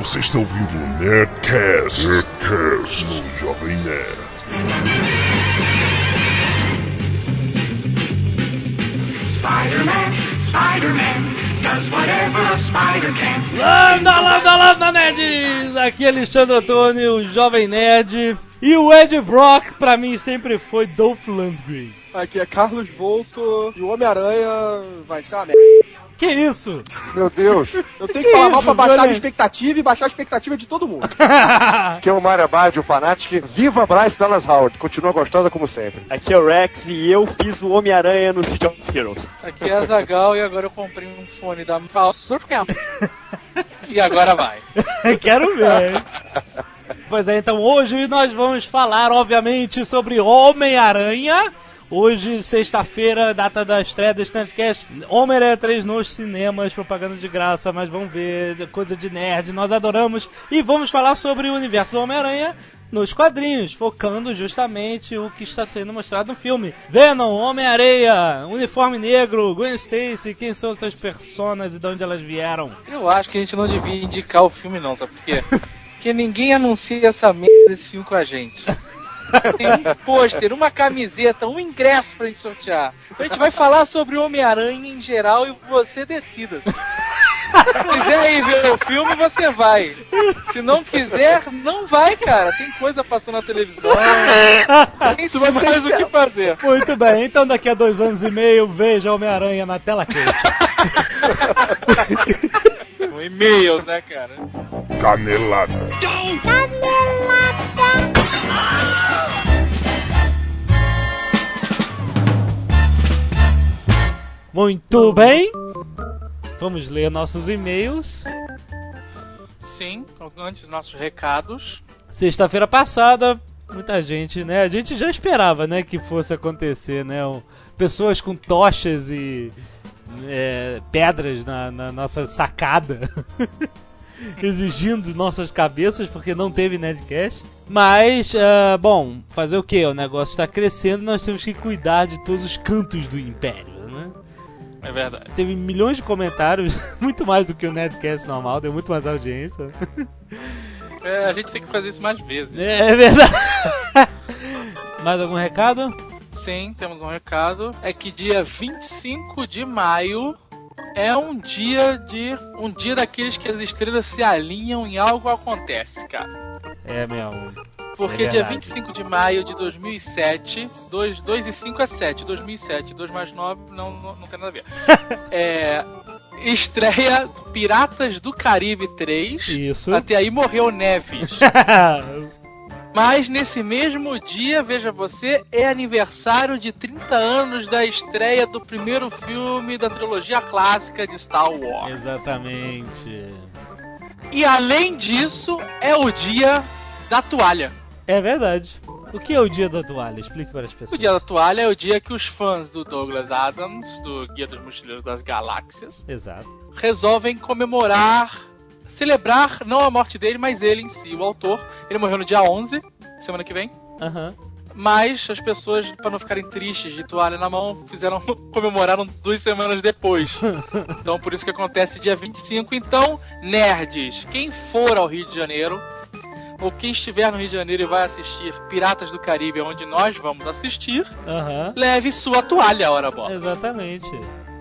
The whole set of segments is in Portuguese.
Você está ouvindo o Nerdcast, Nerdcast no Jovem Nerd. Spider-Man, Spider-Man, does whatever a spider can. Landa, landa, landa, nerds! Aqui é Alexandre Antônio, o Jovem Nerd. E o Ed Brock, pra mim, sempre foi Dolph Lundgren. Aqui é Carlos Volto e o Homem-Aranha vai ser uma merda. Que isso? Meu Deus, Eu tenho Que que falar mal isso, pra baixar a expectativa e baixar a expectativa de todo mundo. que é o Mario Abad, o Fanatic. Viva Bryce Dallas Howard, continua gostosa como sempre. Aqui é o Rex e eu fiz o Homem-Aranha no City of Heroes. Aqui é a Zagal e agora eu comprei um fone da Surcam. e agora vai. Quero ver. Pois é, então hoje nós vamos falar, obviamente, sobre Homem-Aranha. Hoje, sexta-feira, data da estreia do Standcast. Homem-Aranha 3 nos cinemas, propaganda de graça, mas vamos ver, coisa de nerd, nós adoramos. E vamos falar sobre o universo do Homem-Aranha nos quadrinhos, focando justamente o que está sendo mostrado no filme. Venom, Homem-Areia, Uniforme Negro, Gwen Stacy, quem são essas personas e de onde elas vieram? Eu acho que a gente não devia indicar o filme não, sabe por quê? Porque ninguém anuncia essa merda desse filme com a gente. Tem um pôster, uma camiseta, um ingresso pra gente sortear. A gente vai falar sobre o Homem-Aranha em geral e você decida. Se quiser ir ver o filme, você vai. Se não quiser, não vai, cara. Tem coisa passando na televisão. Tem Se você mais o que fazer. Muito bem, então daqui a dois anos e meio, veja Homem-Aranha na tela quente. E-mails, né, cara? Canelada. Muito bem, vamos ler nossos e-mails. Sim, antes nossos recados. Sexta-feira passada, muita gente, né? A gente já esperava, né, que fosse acontecer, né? Pessoas com tochas e é, pedras na, na nossa sacada. Exigindo nossas cabeças porque não teve Nedcast. Mas, ah, bom, fazer o que? O negócio está crescendo nós temos que cuidar de todos os cantos do Império, né? É verdade. Teve milhões de comentários, muito mais do que o Nedcast normal, deu muito mais audiência. É, a gente tem que fazer isso mais vezes. É verdade. Mais algum recado? Sim, temos um recado. É que dia 25 de maio é um dia de. um dia daqueles que as estrelas se alinham e algo acontece, cara. É mesmo. Porque É dia verdade. 25 de maio de 2007, 2, 2 e 5 é 7, 2007, 2 mais 9 não, não, não tem nada a ver. é, estreia Piratas do Caribe 3. Isso. Até aí morreu Neves. Mas nesse mesmo dia, veja você, é aniversário de 30 anos da estreia do primeiro filme da trilogia clássica de Star Wars. Exatamente. E além disso, é o dia da toalha. É verdade. O que é o dia da toalha? Explique para as pessoas. O dia da toalha é o dia que os fãs do Douglas Adams, do Guia dos Mochileiros das Galáxias, Exato. resolvem comemorar, celebrar não a morte dele, mas ele em si, o autor. Ele morreu no dia 11, semana que vem. Aham. Mas as pessoas, para não ficarem tristes de toalha na mão, fizeram comemoraram duas semanas depois. Então por isso que acontece dia 25. Então, nerds, quem for ao Rio de Janeiro, ou quem estiver no Rio de Janeiro e vai assistir Piratas do Caribe, onde nós vamos assistir, Aham. leve sua toalha, hora bola. Exatamente.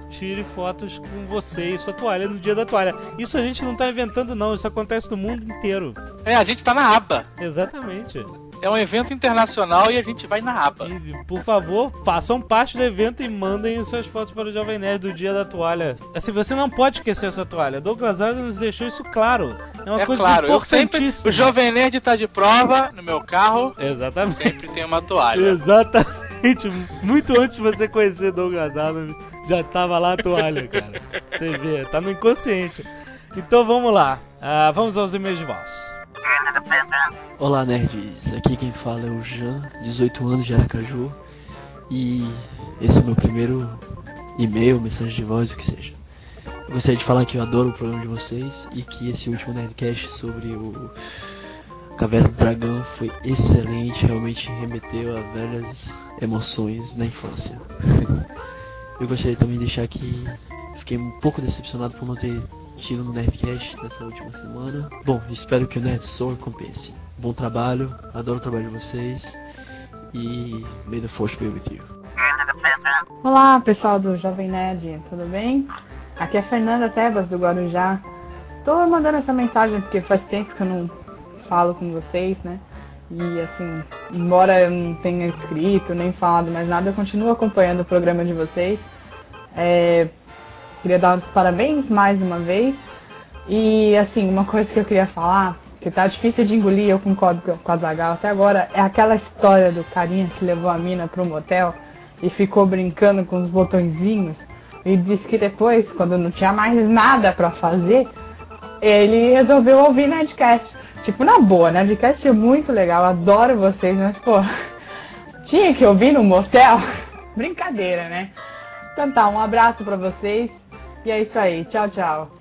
Tire fotos com você e sua toalha no dia da toalha. Isso a gente não tá inventando, não. Isso acontece no mundo inteiro. É, a gente tá na aba. Exatamente. É um evento internacional e a gente vai na aba. E, por favor, façam parte do evento e mandem suas fotos para o Jovem Nerd do dia da toalha. Assim, você não pode esquecer a sua toalha. Douglas Adams deixou isso claro. É uma É coisa claro, eu sempre. importantíssima. O Jovem Nerd tá de prova no meu carro, Exatamente. sempre sem uma toalha. Exatamente. Muito antes de você conhecer Douglas Adams, já tava lá a toalha, cara. Você vê, tá no inconsciente. Então vamos lá. Ah, vamos aos e-mails de voz. Olá nerds, aqui quem fala é o Jean, 18 anos de Aracaju e esse é o meu primeiro e-mail, mensagem de voz, o que seja. Eu gostaria de falar que eu adoro o programa de vocês e que esse último Nerdcast sobre o Caverna do Dragão foi excelente, realmente remeteu a velhas emoções na infância. Eu gostaria também de deixar que fiquei um pouco decepcionado por não ter divertindo no Nerdcast nessa última semana. Bom, espero que o Nerd Soul compense. Bom trabalho, adoro o trabalho de vocês e may the force be with you. Olá, pessoal do Jovem Nerd, tudo bem? Aqui é a Fernanda Tebas do Guarujá. Tô mandando essa mensagem porque faz tempo que eu não falo com vocês, né? E assim, embora eu não tenha escrito nem falado mais nada, eu continuo acompanhando o programa de vocês. É, queria dar os parabéns mais uma vez. E assim, uma coisa que eu queria falar, que tá difícil de engolir, eu concordo com a Zagal até agora, é aquela história do carinha que levou a mina pro motel e ficou brincando com os botõezinhos. E disse que depois, quando não tinha mais nada para fazer, ele resolveu ouvir Nerdcast. Tipo, na boa, Nerdcast é muito legal, adoro vocês, mas pô, tinha que ouvir no motel? Brincadeira, né? Então tá, um abraço pra vocês e é isso aí. Tchau, tchau.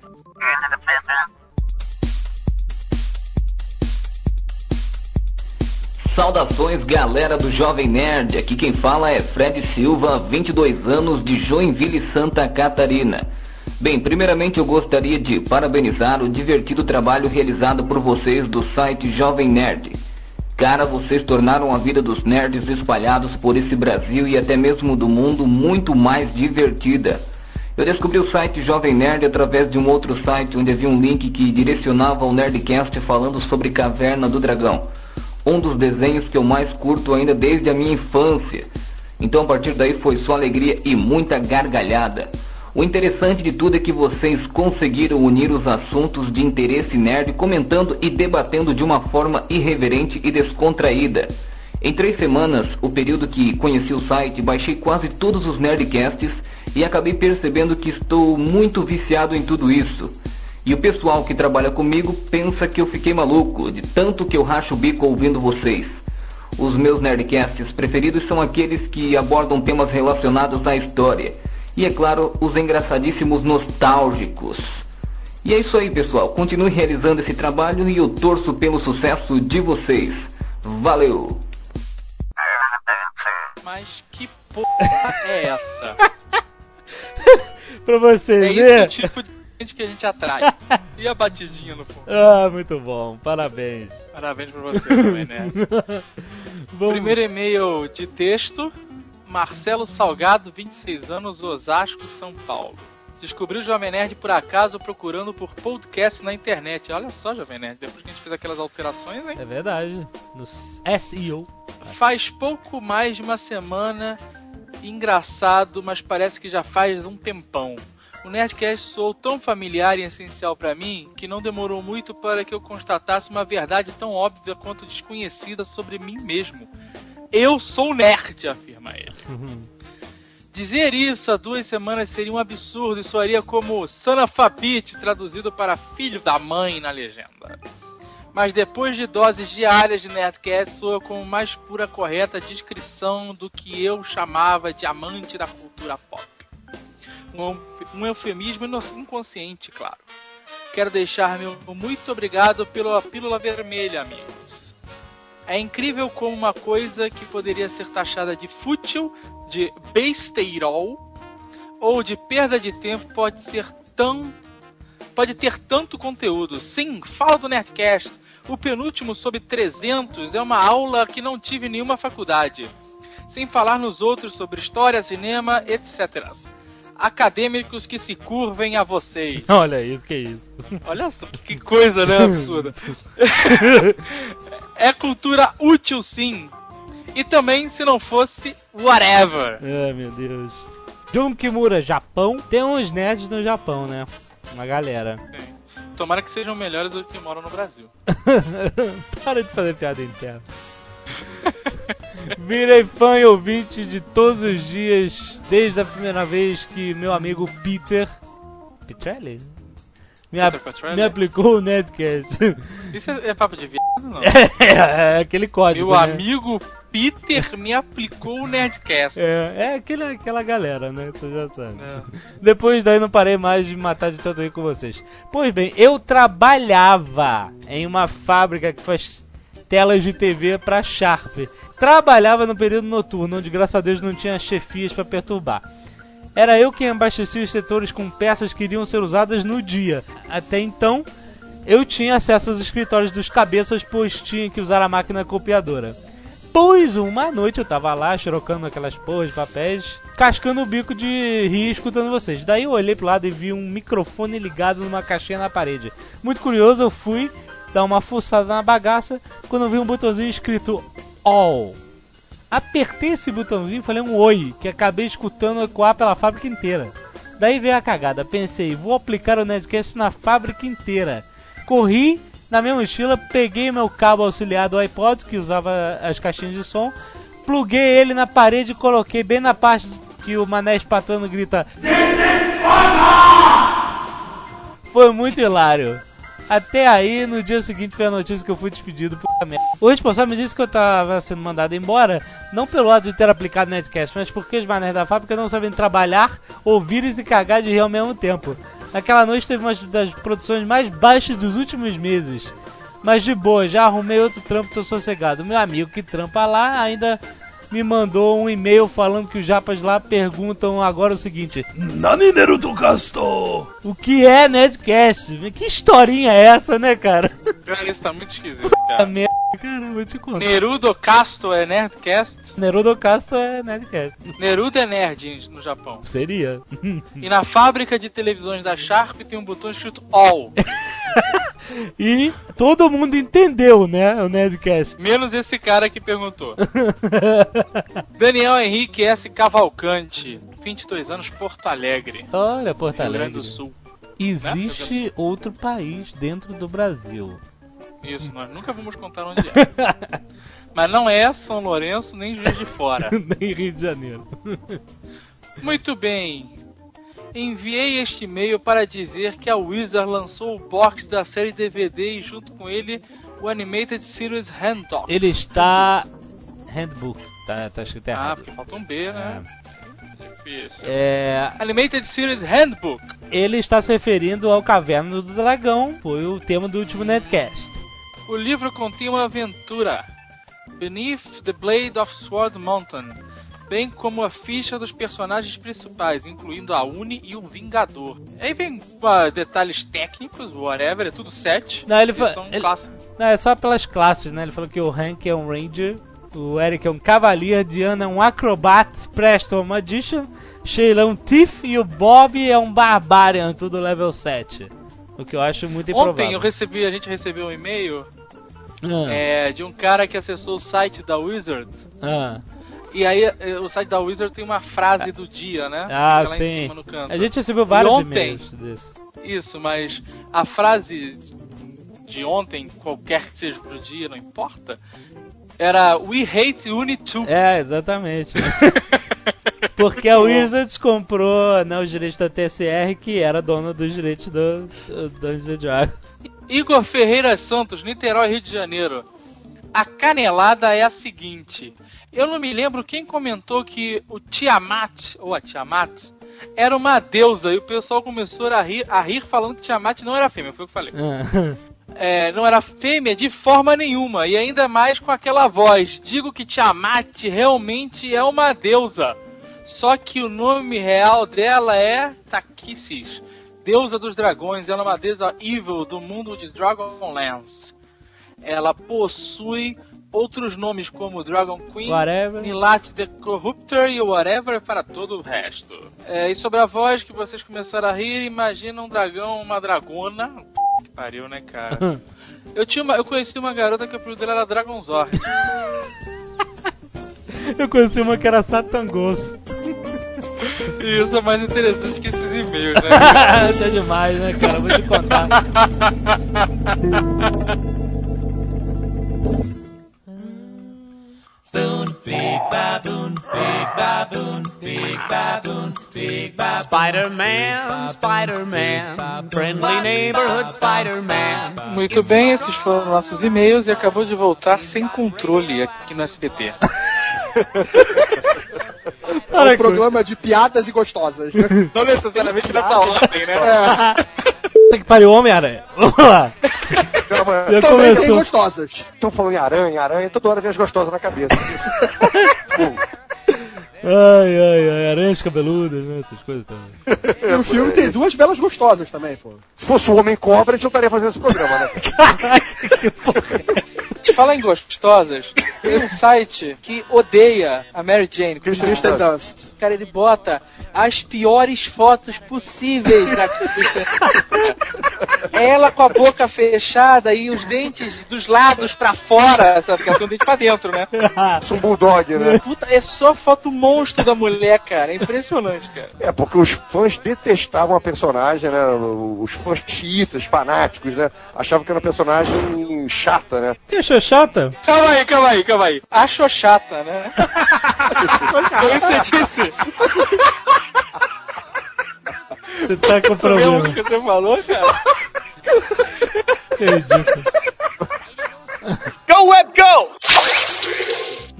Saudações galera do Jovem Nerd, aqui quem fala é Fred Silva, 22 anos de Joinville, Santa Catarina. Bem, primeiramente eu gostaria de parabenizar o divertido trabalho realizado por vocês do site Jovem Nerd. Cara, vocês tornaram a vida dos nerds espalhados por esse Brasil e até mesmo do mundo muito mais divertida. Eu descobri o site Jovem Nerd através de um outro site onde havia um link que direcionava ao Nerdcast falando sobre Caverna do Dragão um dos desenhos que eu mais curto ainda desde a minha infância. Então a partir daí foi só alegria e muita gargalhada. O interessante de tudo é que vocês conseguiram unir os assuntos de interesse nerd comentando e debatendo de uma forma irreverente e descontraída. Em três semanas, o período que conheci o site, baixei quase todos os Nerdcasts e acabei percebendo que estou muito viciado em tudo isso. E o pessoal que trabalha comigo pensa que eu fiquei maluco, de tanto que eu racho o bico ouvindo vocês. Os meus Nerdcasts preferidos são aqueles que abordam temas relacionados à história. E é claro, os engraçadíssimos nostálgicos. E é isso aí, pessoal. Continue realizando esse trabalho e eu torço pelo sucesso de vocês. Valeu! Mas que porra é essa? pra vocês, é né? esse o tipo de gente que a gente atrai. E a batidinha no fundo. Ah, muito bom. Parabéns. Parabéns pra você também, né? Primeiro e-mail de texto. Marcelo Salgado, 26 anos, Osasco, São Paulo. Descobriu o Jovem Nerd por acaso procurando por podcast na internet. Olha só, Jovem Nerd, depois que a gente fez aquelas alterações, hein? É verdade. No SEO. Faz pouco mais de uma semana. Engraçado, mas parece que já faz um tempão. O Nerdcast soou tão familiar e essencial para mim que não demorou muito para que eu constatasse uma verdade tão óbvia quanto desconhecida sobre mim mesmo. Eu sou nerd, afirma ele. Dizer isso há duas semanas seria um absurdo e soaria como Sanafabit, traduzido para filho da mãe na legenda. Mas depois de doses diárias de Nerdcast, soa como mais pura correta descrição do que eu chamava de amante da cultura pop. Um, um eufemismo inconsciente, claro. Quero deixar meu muito obrigado pela pílula vermelha, amigos. É incrível como uma coisa que poderia ser taxada de fútil, de besteirol ou de perda de tempo pode ser tão pode ter tanto conteúdo. Sim, fala do Nerdcast. O penúltimo sobre 300 é uma aula que não tive nenhuma faculdade. Sem falar nos outros sobre história, cinema, etc. Acadêmicos que se curvem a vocês. Olha isso, que isso. Olha só, que coisa, né? Absurda. é cultura útil, sim. E também, se não fosse, whatever. Ai, meu Deus. Jun Kimura, Japão. Tem uns nerds no Japão, né? Uma galera. Tomara que sejam melhores do que moram no Brasil. Para de fazer piada interna. Virei fã e ouvinte de todos os dias, desde a primeira vez que meu amigo Peter. Petrelli? Me, ap- Petrelli? me aplicou o Nerdcast. Isso é, é papo de viado, não? é, é aquele código. Meu né? amigo Peter me aplicou o Nerdcast. É, é aquele, aquela galera, né? Tu já sabe. É. Depois daí não parei mais de matar de tanto rir com vocês. Pois bem, eu trabalhava em uma fábrica que faz telas de TV pra Sharp. Trabalhava no período noturno, onde graças a Deus não tinha chefias pra perturbar. Era eu quem abastecia os setores com peças que iriam ser usadas no dia. Até então, eu tinha acesso aos escritórios dos cabeças, pois tinha que usar a máquina copiadora. Pois uma noite eu tava lá, xerocando aquelas porras de papéis, cascando o bico de rir escutando vocês. Daí eu olhei pro lado e vi um microfone ligado numa caixinha na parede. Muito curioso, eu fui dar uma fuçada na bagaça quando vi um botãozinho escrito All. Apertei esse botãozinho e falei um oi, que acabei escutando ecoar pela fábrica inteira. Daí veio a cagada, pensei, vou aplicar o Nerdcast na fábrica inteira. Corri na minha mochila, peguei meu cabo auxiliar do iPod, que usava as caixinhas de som, pluguei ele na parede e coloquei bem na parte que o mané espatando grita Foi muito hilário. Até aí, no dia seguinte, foi a notícia que eu fui despedido. Puta merda. O responsável me disse que eu tava sendo mandado embora, não pelo ato de ter aplicado Netcast, mas porque os manés da fábrica não sabem trabalhar, ouvir e se cagar de rir ao mesmo tempo. Naquela noite teve uma das produções mais baixas dos últimos meses. Mas de boa, já arrumei outro trampo, tô sossegado. Meu amigo que trampa lá ainda me mandou um e-mail falando que os japas lá perguntam agora o seguinte: Nani Neruto Casto? O que é Nedcast? Que historinha é essa, né, cara? Cara, isso tá muito esquisito, cara. merda, caramba, vou te contar. Nerudo Casto é Nerdcast? Nerudo Castro é Nedcast. Nerudo é nerd no Japão. Seria. E na fábrica de televisões da Sharp tem um botão escrito All. E todo mundo entendeu, né? O Nerdcast. Menos esse cara que perguntou. Daniel Henrique S. Cavalcante, 22 anos, Porto Alegre, Olha, Porto Rio Grande Alegre. do Sul. Existe outro país dentro do Brasil. Isso, nós nunca vamos contar onde é. Mas não é São Lourenço nem Juiz de Fora. Nem Rio de Janeiro. Muito bem. Enviei este e-mail para dizer que a Wizard lançou o box da série DVD e junto com ele o Animated Series Handbook. Ele está. Handbook. Tá, tá escrito Ah, errado. porque falta um B, né? Difícil. É, Animated Series Handbook. ele está se referindo ao Caverna do Dragão. Foi o tema do último Netcast. O livro contém uma aventura, Beneath the Blade of Sword Mountain, bem como a ficha dos personagens principais, incluindo a Uni e o Vingador. Aí vem ah, detalhes técnicos, whatever, é tudo set. Não, ele fa- são ele- clássicos. Não, é só pelas classes, né? Ele falou que o Hank é um Ranger, o Eric é um Cavalier, Diana é um Acrobat, Presto é um Magician, Sheila é um Thief e o Bob é um Barbarian, tudo level 7. O que eu acho muito improvável. Ontem eu recebi, a gente recebeu um e-mail Ah, é, de um cara que acessou o site da Wizard. ah. E aí eh, o site da Wizard tem uma frase do dia, né? Ah, Fica sim. A gente recebeu vários E ontem- desse. Isso, mas a frase de ontem, qualquer que seja pro dia, não importa, era We hate Uni 2. É, exatamente. Porque a Wizards comprou né, os direitos da TSR, que era dona dos direitos do, do Dungeons and Dragons. Igor Ferreira Santos, Niterói, Rio de Janeiro. A canelada é a seguinte. Eu não me lembro quem comentou que o Tiamat, ou a Tiamat, era uma deusa e o pessoal começou a rir, a rir falando que Tiamat não era fêmea, foi o que eu falei. Ah, é, não era fêmea de forma nenhuma, e ainda mais com aquela voz. Digo que Tiamat realmente é uma deusa. Só que o nome real dela é Takissis, deusa dos dragões. Ela é uma deusa evil do mundo de Dragonlance. Ela possui outros nomes como Dragon Queen, Whatever. Nilat the Corruptor e Whatever para todo o resto. É, e sobre a voz que vocês começaram a rir, imagina um dragão, uma dragona. Que pariu, né, cara? Eu, tinha uma, eu conheci uma garota que o apelido dela era Dragonzord. eu conheci uma que era Satangos. E isso é mais interessante que esses e-mails, né? tá demais, né, cara? Vou te contar. Spider-Man, Spider-Man, friendly neighborhood Spider-Man. Muito bem, esses foram nossos e-mails e acabou de voltar sem controle aqui no SBT. É um programa de piadas e gostosas, né? Não necessariamente nessa ordem, né? Puta que pariu, Homem-Aranha. Vamos lá. Calma, Já Também tem começou. gostosas. Estão falando em aranha, aranha, toda hora vem as gostosas na cabeça. Ai, ai, ai, aranhas cabeludas, né? Essas coisas também. E o filme tem duas belas gostosas também, pô. Se fosse o Homem Cobra, a gente não estaria fazendo esse programa, né? Fala em gostosas, tem um site que odeia a Mary Jane. Kristen Dust. Cara, ele bota as piores fotos possíveis da Kristen Ela com a boca fechada e os dentes dos lados pra fora, sabe? Porque ela tem o dente pra dentro, né? Isso é um bulldog, né? Puta, é só foto monstro da mulher, cara. É impressionante, cara. É, porque os fãs detestavam a personagem, né? Os fãs chiitas, fanáticos, né? Achavam que era uma personagem chata, né? Você achou chata? Calma aí, calma aí, calma aí. Achou chata, né? Foi isso que você disse? Você tá com problema. que você falou, cara? Que ridículo. Go, Web, go!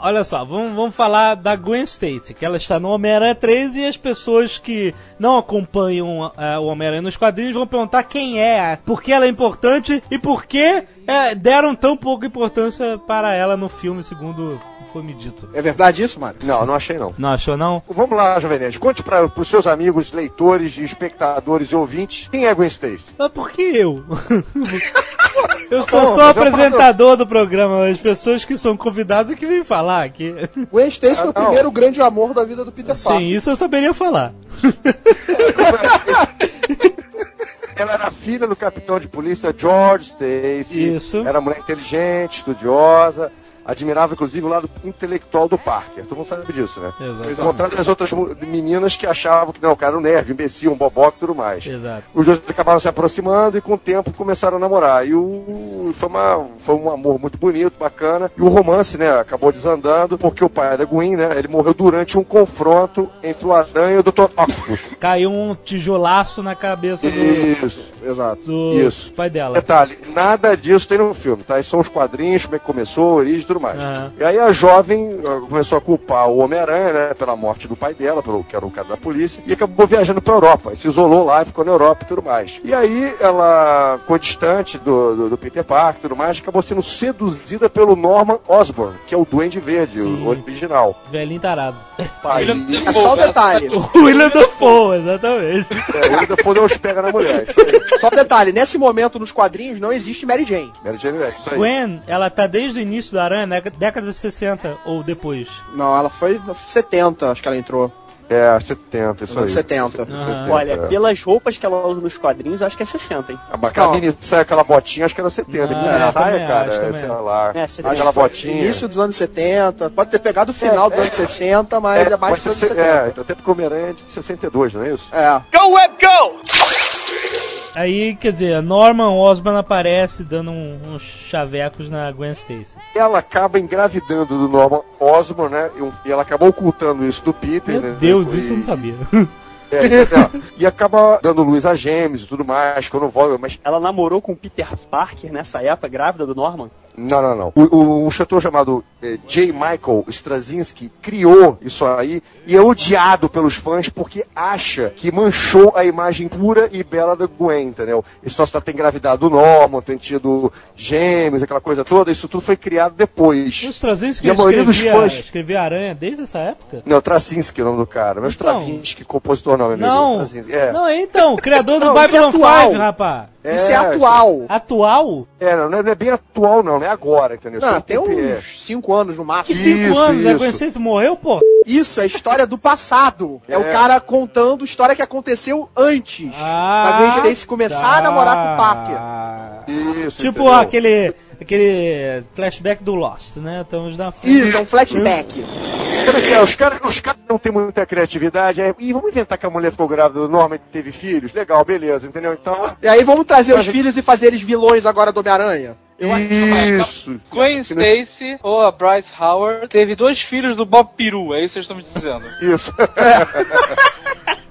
Olha só, vamos, vamos falar da Gwen Stacy, que ela está no Homem-Aranha 3 e as pessoas que não acompanham eh, o Homem-Aranha nos quadrinhos vão perguntar quem é, por que ela é importante e por que eh, deram tão pouca importância para ela no filme, segundo foi me dito. É verdade isso, Mário? Não, não achei não. Não achou não? Vamos lá, Jovem Nerd. Conte para os seus amigos, leitores, espectadores e ouvintes, quem é Gwen Stacy? Mas por que eu? eu Tá sou bom, só apresentador do programa, as pessoas que são convidadas que vêm falar aqui. Gwen Stacy foi o Ah, primeiro grande amor da vida do Peter Sim, Parker. isso eu saberia falar. Ela era filha do capitão de polícia George Stacy. Isso. Era mulher inteligente, estudiosa. Admirava, inclusive, o lado intelectual do Parker. Todo mundo sabe disso, né? Exato. Ao contrário das outras meninas que achavam que não, o cara era um nerd, um imbecil, um boboca e tudo mais. Exato. Os dois acabaram se aproximando e com o tempo começaram a namorar. E o, foi, uma, foi um amor muito bonito, bacana. E o romance, né, acabou desandando porque o pai da Gwen, né, ele morreu durante um confronto entre o Aranha e o Dr. Octopus. Caiu um tijolaço na cabeça do, Isso, exato. do Isso. pai dela. Detalhe, nada disso tem no filme, tá? Isso são os quadrinhos, como é que começou, origem e tudo mais. Aham. E aí a jovem ah, começou a culpar o Homem-Aranha, né, pela morte do pai dela, pelo, que era o cara da polícia, e acabou viajando pra Europa. Se isolou lá e ficou na Europa e tudo mais. E aí ela ficou distante do, do, do Peter Parker e tudo mais, acabou sendo seduzida pelo Norman Osborn, que é o Duende Verde, Sim. o original. Velhinho tarado. Pai, William É só um detalhe. O William Dafoe, exatamente. é, ele depois deu os pega na mulher. Só um detalhe, nesse momento nos quadrinhos não existe Mary Jane. Mary Jane Rex, isso aí. Gwen, ela tá desde o início da Aranha, né, década de 60 ou depois. Não, ela foi 70, acho que ela entrou. É, 70, isso aí. 70. Aham. Olha, é. pelas roupas que ela usa nos quadrinhos, acho que é 60, hein? A cabine sai aquela botinha, acho que era 70. Ah, Aquela eu saia, cara, acho, é, sei lá. É, 70. aquela botinha. Início dos anos 70, pode ter pegado o final dos anos 60, mas é, mais dos anos 60, 70. é, até porque o Homem-Aranha é de 62, não é isso? É. Go, Web, go! Aí, quer dizer, a Norman Osborn aparece dando um- uns chavecos na Gwen Stacy. Ela acaba engravidando do Norman Osborn, né? E, um- e ela acaba ocultando isso do Peter, Meu né? Deus, isso eu não sabia. É, é, e acaba dando luz a gêmeos e tudo mais, quando volta, mas Ela namorou com o Peter Parker nessa época, grávida do Norman. Não, não, não. O, o, um chateau chamado eh, J. Michael Straczynski criou isso aí e é odiado pelos fãs porque acha que manchou a imagem pura e bela da Gwen, entendeu? Esse troço dela ter engravidado o Norman, ter tido gêmeos, aquela coisa toda, isso tudo foi criado depois. Os Straczynski E a maioria dos fãs- escrevia Aranha desde essa época? Não, Traczynski é o nome do cara. Mas Então. Straczynski, compositor não, meu amigo. Não, Straczynski, É. não, então, o criador do Não, é Babylon atual. 5, rapaz. Isso é atual. Atual? É, não, não é é bem atual, não, não é agora, entendeu? Não, Isso tem é- uns 5 anos no máximo. Cinco Isso, anos, a isso. Gwen Stacy morreu, pô? Isso é história do passado. É, o É. cara contando história que aconteceu antes Ah, da Gwen Stacy começar a namorar com o Parker. Parker. Isso, Tipo entendeu? aquele, aquele flashback do Lost, né? Estamos na Isso, é um flashback. É é? Os caras os caras não têm muita criatividade. Aí, e vamos inventar que a mulher ficou grávida do Norman e teve filhos? Legal, beleza, entendeu? Então. E aí vamos trazer os filhos e fazer eles vilões agora do Homem-Aranha? Isso. Gwen Stacy ou a Bryce Howard teve dois filhos do Bob Peru, é isso que vocês estão me dizendo. Isso.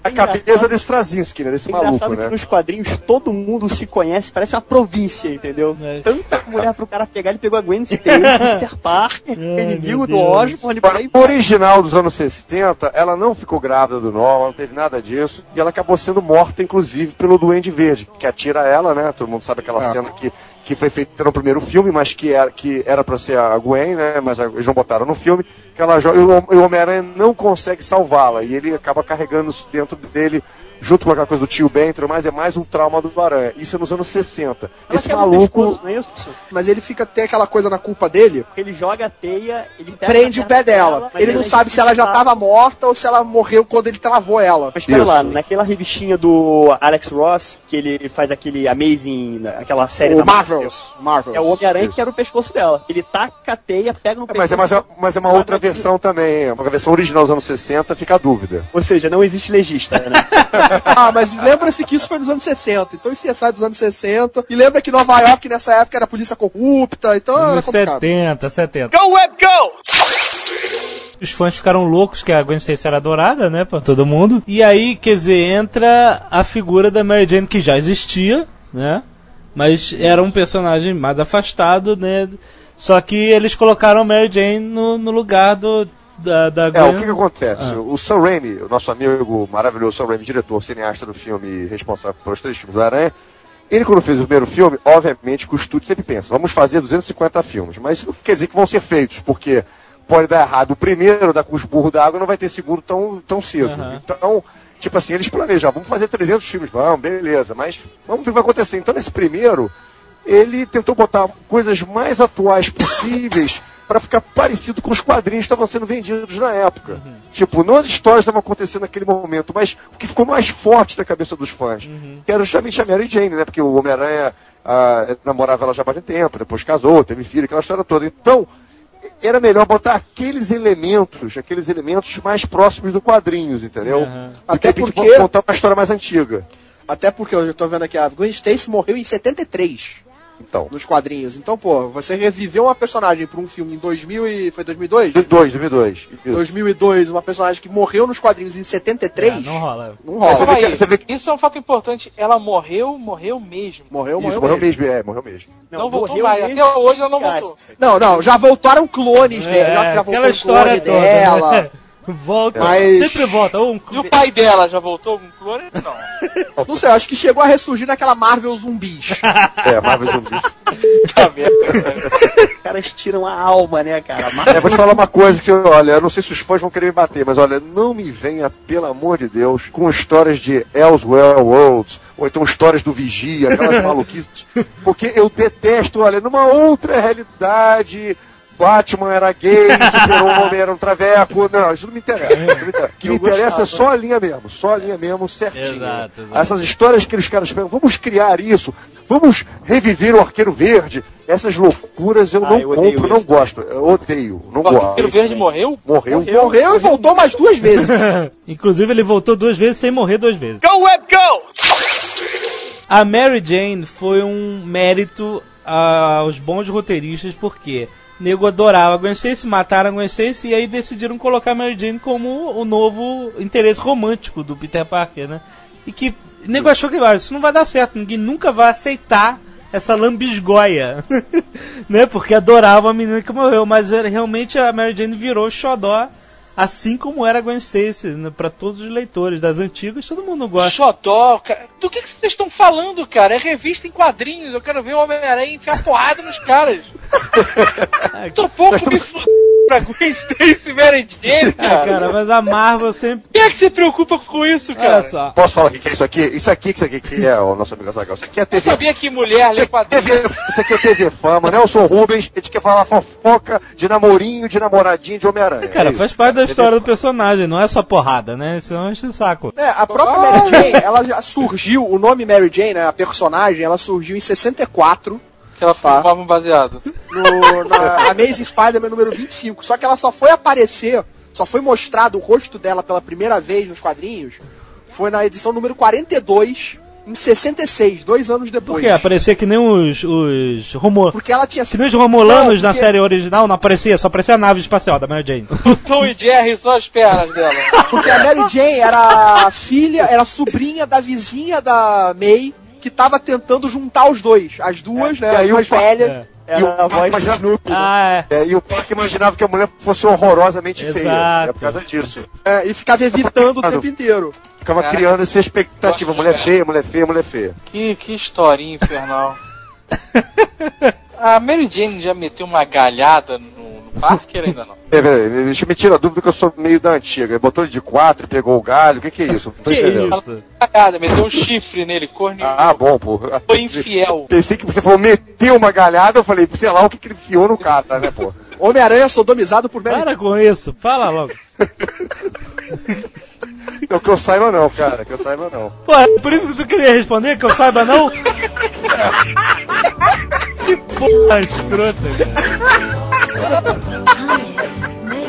a cabeça desse Straczynski, né? Desse engraçado maluco, que né? nos quadrinhos todo mundo se conhece, parece uma província, entendeu? É. Tanta mulher pro cara pegar, ele pegou a Gwen Stacy, o Peter Parker, inimigo do Deus. Osborn, por Agora, aí o original dos anos 60, ela não ficou grávida do Norman, não teve nada disso. E ela acabou sendo morta, inclusive, pelo Duende Verde, que atira ela, né? Todo mundo sabe aquela cena que, que foi feita no primeiro filme, mas que era, que era pra ser a Gwen, né? Mas eles não botaram no filme, que ela e o Homem-Aranha não consegue salvá-la, e ele acaba carregando isso dentro dele, junto com aquela coisa do tio Ben, e tudo mais, é mais um trauma do Aranha. Isso é nos anos 60. Esse maluco. pescoço, não é isso? Mas ele fica, tem aquela coisa na culpa dele, Porque ele joga a teia, ele pega prende a o pé dela. mas Ele não é sabe se ela já injustiçado. tava morta ou se ela morreu quando ele travou ela. Mas pera lá, naquela revistinha do Alex Ross, que ele faz aquele Amazing, aquela série O da Marvels. Marvels. É o Homem-Aranha Isso. que era o pescoço dela. Ele taca a teia, pega no É, mas, é, mas, é, mas é uma outra versão também. A versão original dos anos 60 fica a dúvida. Ou seja, não existe legista, né? Ah, mas lembra-se que isso foi nos anos 60. Então isso ia sair dos anos 60. E lembra que Nova York nessa época era polícia corrupta. Então era Anos complicado. 70, 70. go, Web, go! Os fãs ficaram loucos que a Gwen Stacy era adorada, né, pra todo mundo. E aí, quer dizer, entra a figura da Mary Jane que já existia, né? Mas era um personagem mais afastado, né? Só que eles colocaram a Mary Jane no, no lugar do, da, da É, o que, que acontece? O Sam Raimi, o nosso amigo maravilhoso Sam Raimi, diretor, cineasta do filme responsável pelos três filmes do Aranha, ele quando fez o primeiro filme, obviamente, que o estúdio sempre pensa, vamos fazer 250 filmes, mas isso não quer dizer que vão ser feitos, porque pode dar errado o primeiro, dar com os burros da água, não vai ter segundo tão, tão cedo. Aham. Então, tipo assim, eles planejam, vamos fazer 300 filmes, vamos, beleza, mas vamos ver o que vai acontecer. Então, nesse primeiro, ele tentou botar coisas mais atuais possíveis para ficar parecido com os quadrinhos que estavam sendo vendidos na época. Tipo, não as histórias estavam acontecendo naquele momento, mas o que ficou mais forte na cabeça dos fãs. Que era justamente a Mary Jane, né? Porque o Homem-Aranha ah, namorava ela já há bastante tempo, depois casou, teve filho, aquela história toda. Então, era melhor botar aqueles elementos, aqueles elementos mais próximos do quadrinhos, entendeu? Que Até porque- contar uma história mais antiga. Até porque eu já tô vendo aqui, a Gwen Stacy morreu em 73 Então, nos quadrinhos. Então, pô, você reviveu uma personagem pra um filme em 2000 e... Foi 2002? 2002, 2002. Isso. 2002, uma personagem que morreu nos quadrinhos em 73. É, não rola. Não rola. você vê que- você vê que- Isso é um fato importante. Ela morreu, morreu mesmo. Morreu, Isso, morreu, morreu mesmo. mesmo, é, morreu mesmo. Não, voltou morreu mais. mesmo. Até hoje ela não Cara, voltou. Não, não, já voltaram clones dela. Já, já É, aquela voltou o história clone toda. dela. né? Volta. Mas- Sempre volta. Ou um E o pai dela já voltou com clone? Não. Não sei, acho que chegou a ressurgir naquela Marvel zumbis. É, Marvel Zumbis. Tá merda. Os caras tiram a alma, né, cara? É, vou te falar uma coisa que, você- olha, eu não sei se os fãs vão querer me bater, mas olha, não me venha, pelo amor de Deus, com histórias de Elsewhere Worlds, ou então histórias do Vigia, aquelas maluquices, porque eu detesto, olha, numa outra realidade, Batman era gay, Super-Homem era um traveco, não, isso não me interessa. não me interessa. O que me interessa é só a linha mesmo, só a linha mesmo, certinho. Exato, exato. Essas histórias que os caras pegam, vamos criar isso, vamos reviver o Arqueiro Verde, essas loucuras eu Ah, não eu compro, não isso. gosto, eu odeio, não O gosto. Arqueiro Verde morreu? Morreu. Morreu e voltou mais duas vezes. Inclusive, ele voltou duas vezes sem morrer duas vezes. Go, Web, go! A Mary Jane foi um mérito aos bons roteiristas, porque nego adorava a Gwen Stacy, mataram a Gwen Stacy e aí decidiram colocar a Mary Jane como o novo interesse romântico do Peter Parker, né? E que o nego achou que isso não vai dar certo, ninguém nunca vai aceitar essa lambisgoia, né? Porque adorava a menina que morreu, mas realmente a Mary Jane virou xodó, assim como era a Gwen Stacy, né? pra todos os leitores das antigas, todo mundo gosta. Xodó, cara. Do que, que vocês estão falando, cara? É revista em quadrinhos. Eu quero ver o Homem-Aranha enfiar porrada nos caras. Tô pouco me. Pra Gwen Stacy Mary Jane, Ah, cara. cara, mas a Marvel sempre. Quem é que se preocupa com isso, cara? Olha só. Posso falar o que que é isso aqui? Isso aqui, isso aqui que é o nosso amigo Azaghal. Isso aqui é Eu TV. sabia que mulher lê quadrinhos. TV, isso aqui é TV Fama, Nelson Rubens, a gente quer falar fofoca de namorinho, de namoradinho de Homem-Aranha. Cara, É faz parte da história do personagem, não é só porrada, né? Senão enche o saco. É, a própria Mary Jane, ela já surgiu, o nome Mary Jane, né, a personagem, ela surgiu em 64 Que ela Tá. fumava um baseado. no, na Amazing Spider-Man número 25. Só que ela só foi aparecer, só foi mostrado o rosto dela pela primeira vez nos quadrinhos, foi na edição número 42, em 66, dois anos Por depois. quê? Aparecia que nem os. os Romo... Porque ela tinha Que nem os Romulanos Não, na porque- série original não aparecia, só aparecia a nave espacial da Mary Jane. O Tom e Jerry só as pernas dela. Porque a Mary Jane era filha, era sobrinha da vizinha da May, que tava tentando juntar os dois. As duas, né? E aí o velhas. É. E o a voz imaginava, Snoopy. né? Ah, é. é, e o Parque imaginava que a mulher fosse horrorosamente feia. Exato. É por causa disso. é, e ficava evitando o tempo inteiro. Ficava Caraca. criando essa expectativa. Mulher feia, mulher feia, mulher feia. Que, que historinha infernal. A Mary Jane já meteu uma galhada Parker ainda não? É, peraí, deixa eu me tirar a dúvida que eu sou meio da antiga. Ele botou ele de quatro, pegou o galho, o que que é isso? Não tô Que entendendo. isso? Galhada, meteu um chifre nele, corneou. Ah, bom, pô. Foi infiel. Pensei que você falou meteu uma galhada, eu falei, sei lá o que, que ele enfiou no cara, né, pô? Homem-Aranha sodomizado por Mary Para com isso, fala logo. Então, que eu saiba não, cara, que eu saiba não. Pô, é por isso que tu queria responder, que eu saiba não? que porra escrota, cara.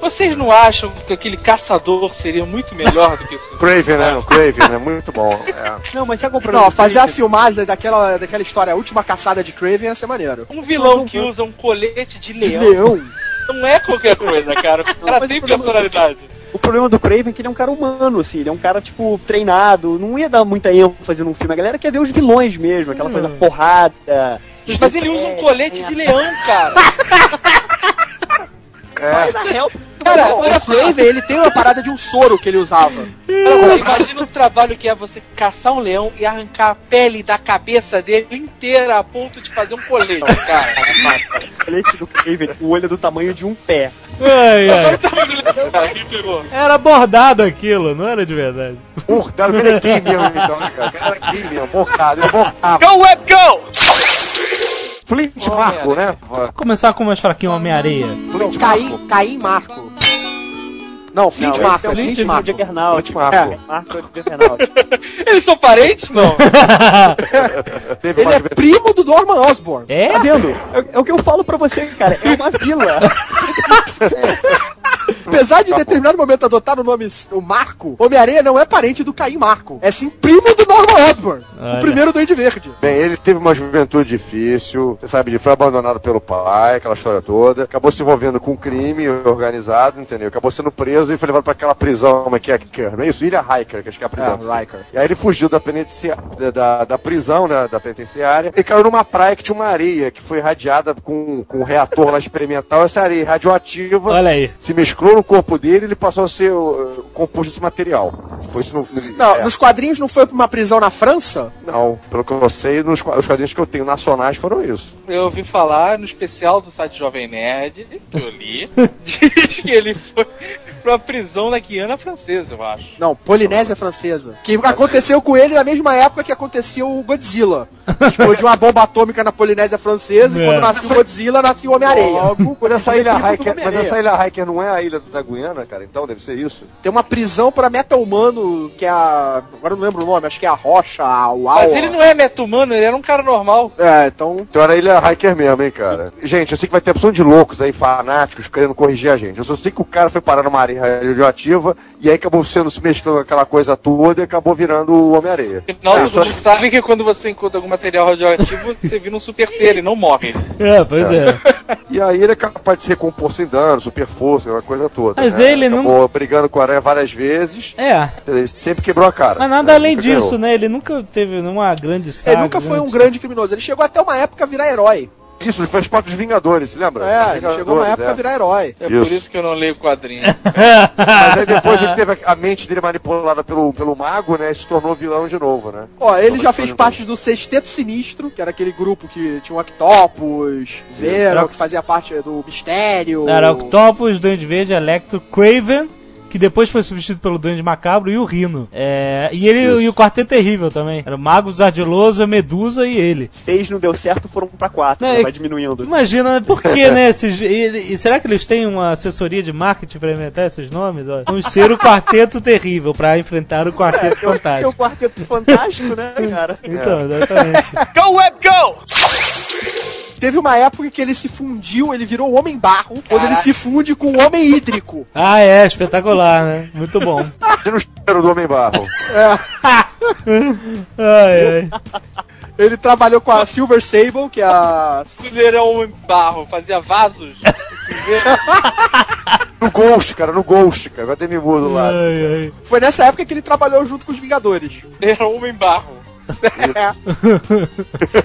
Vocês não acham que aquele caçador seria muito melhor do que isso? Craven, né? O Craven, né? Muito bom. É. Não, mas é o problema? Não, fazer a filmagem daquela, daquela história, a última caçada de Craven ia ser maneiro. Um vilão que usa um colete de De leão, leão. não é qualquer coisa, cara. O cara tem o problema- personalidade. O problema do Craven é que ele é um cara humano, assim, ele é um cara, tipo, treinado, não ia dar muita ênfase num filme. A galera quer ver os vilões mesmo, aquela coisa porrada. Mas ele usa um colete de leão, cara. É. Na real, Cara, o. Craven, ele tem uma parada de um soro que ele usava. Imagina o trabalho que é você caçar um leão e arrancar a pele da cabeça dele inteira a ponto de fazer um colete, cara. o colete do Craven, o olho é do tamanho de um pé. Ai, ai. que pegou. Era bordado aquilo, não era de verdade. Bordado, cara é gay mesmo, então, né, cara? O cara é gay mesmo, bordado, ele bordava. Go, web, go! Flint Marco, né? Vou começar com o mais fraquinho, Homem-Areia. Flint Marco. Caim, Caim Marco. Não, Flint Não, Marco, é é o Flint Flint Marco. Juggernaut. Flint Marco. É, Marco Juggernaut. Eles são parentes? Não. Teve Ele é primo do Norman Osborn. É? Tá vendo? É, é o que eu falo pra você, cara. É uma vila. Apesar de em determinado momento adotar o nome o Marco, Homem-Aranha não é parente do Caim Marco. É sim primo do Norman Osborn. Olha. O primeiro Duende Verde. Bem, ele teve uma juventude difícil, você sabe, ele foi abandonado pelo pai, aquela história toda, acabou se envolvendo com crime organizado, entendeu? Acabou sendo preso e foi levado pra aquela prisão, como é que é, não é isso? Ilha Hiker, que acho que é a prisão. É, Riker. E aí ele fugiu da, penitencia- da, da, da prisão, né, da penitenciária, e caiu numa praia que tinha uma areia que foi irradiada com, com um reator lá experimental. Essa areia radioativa Olha aí. se mesclou no corpo dele e ele passou a ser uh, composto desse material. Foi isso no, no- Não, é. nos quadrinhos não foi pra uma prisão na França? Não, pelo que eu sei, nos os quadrinhos que eu tenho nacionais foram isso. Eu ouvi falar no especial do site Jovem Nerd, que eu li, diz que ele foi pra prisão na Guiana Francesa, eu acho. Não, Polinésia Francesa. Que aconteceu com ele na mesma época que aconteceu o Godzilla. Explodiu uma bomba atômica na Polinésia Francesa e É. quando nasceu o Godzilla, nasceu o Homem-Areia. Mas essa ilha Hiker, mas essa ilha Hiker não é a ilha da Guiana, cara? Então deve ser isso. Tem uma prisão pra meta-humano, que é a... Agora eu não lembro o nome, acho que é a Rocha, a Uau. Mas ele não é meta-humano, ele era um cara normal. É, então... Então era a ilha Hiker mesmo, hein, cara? Gente, eu sei que vai ter opção de loucos aí, fanáticos, querendo corrigir a gente. Eu só sei que o cara foi parar numa areia radioativa e aí acabou sendo se mesclando com aquela coisa toda e acabou virando o Homem-Areia. Afinal, É, só- sabe que quando você encontra algum material radioativo, você vira um super ser, ele não morre. É, pois é. E aí ele é capaz de se recompor sem dano, super força, uma coisa toda. Mas né? ele não- acabou brigando com a aranha várias vezes, É. ele sempre quebrou a cara. Mas nada né? além disso, ganhou. né? Ele nunca teve nenhuma grande saga. Ele nunca foi um grande- criminoso. Ele chegou até uma época a virar herói. Isso, ele fez parte dos Vingadores, se lembra? É, ele chegou uma época é. a virar herói. É Isso. por isso que eu não leio quadrinho. Mas aí depois ele teve a- mente dele manipulada pelo, pelo mago, né? E se tornou vilão de novo, né? Ó, ele já fez parte do Sexteto Sinistro, que era aquele grupo que tinha o Octopus, Era- que fazia parte do Mistério. Era Octopus, Duende Verde, Electro, Craven, que depois foi substituído pelo Duende Macabro, e o Rino. É, e ele e o Quarteto Terrível também. Era o Mago, Zardilosa, Medusa e ele. Seis não deu certo, foram pra quatro. Não, né? é- Vai diminuindo. Imagina, por que, né? Esses, e, e será que eles têm uma assessoria de marketing pra inventar esses nomes? Ó? Vamos ser o Quarteto Terrível pra enfrentar o Quarteto Porque o Fantástico. quarteto fantástico, né, cara? Então, exatamente. Go, web, go! Teve uma época que ele se fundiu, ele virou o Homem Barro, quando ele se funde com o Homem Hídrico. Ah, é, espetacular, né? Muito bom. Tendo o cheiro do Homem-Barro. Ai, ai. Ele trabalhou com a Silver Sable, que é a. Ele era um barro, fazia vasos. No Ghost, cara, no Ghost, cara. Vai ter me mudo lá. ai, ai. Foi nessa época que ele trabalhou junto com os Vingadores. Ele era um homem barro.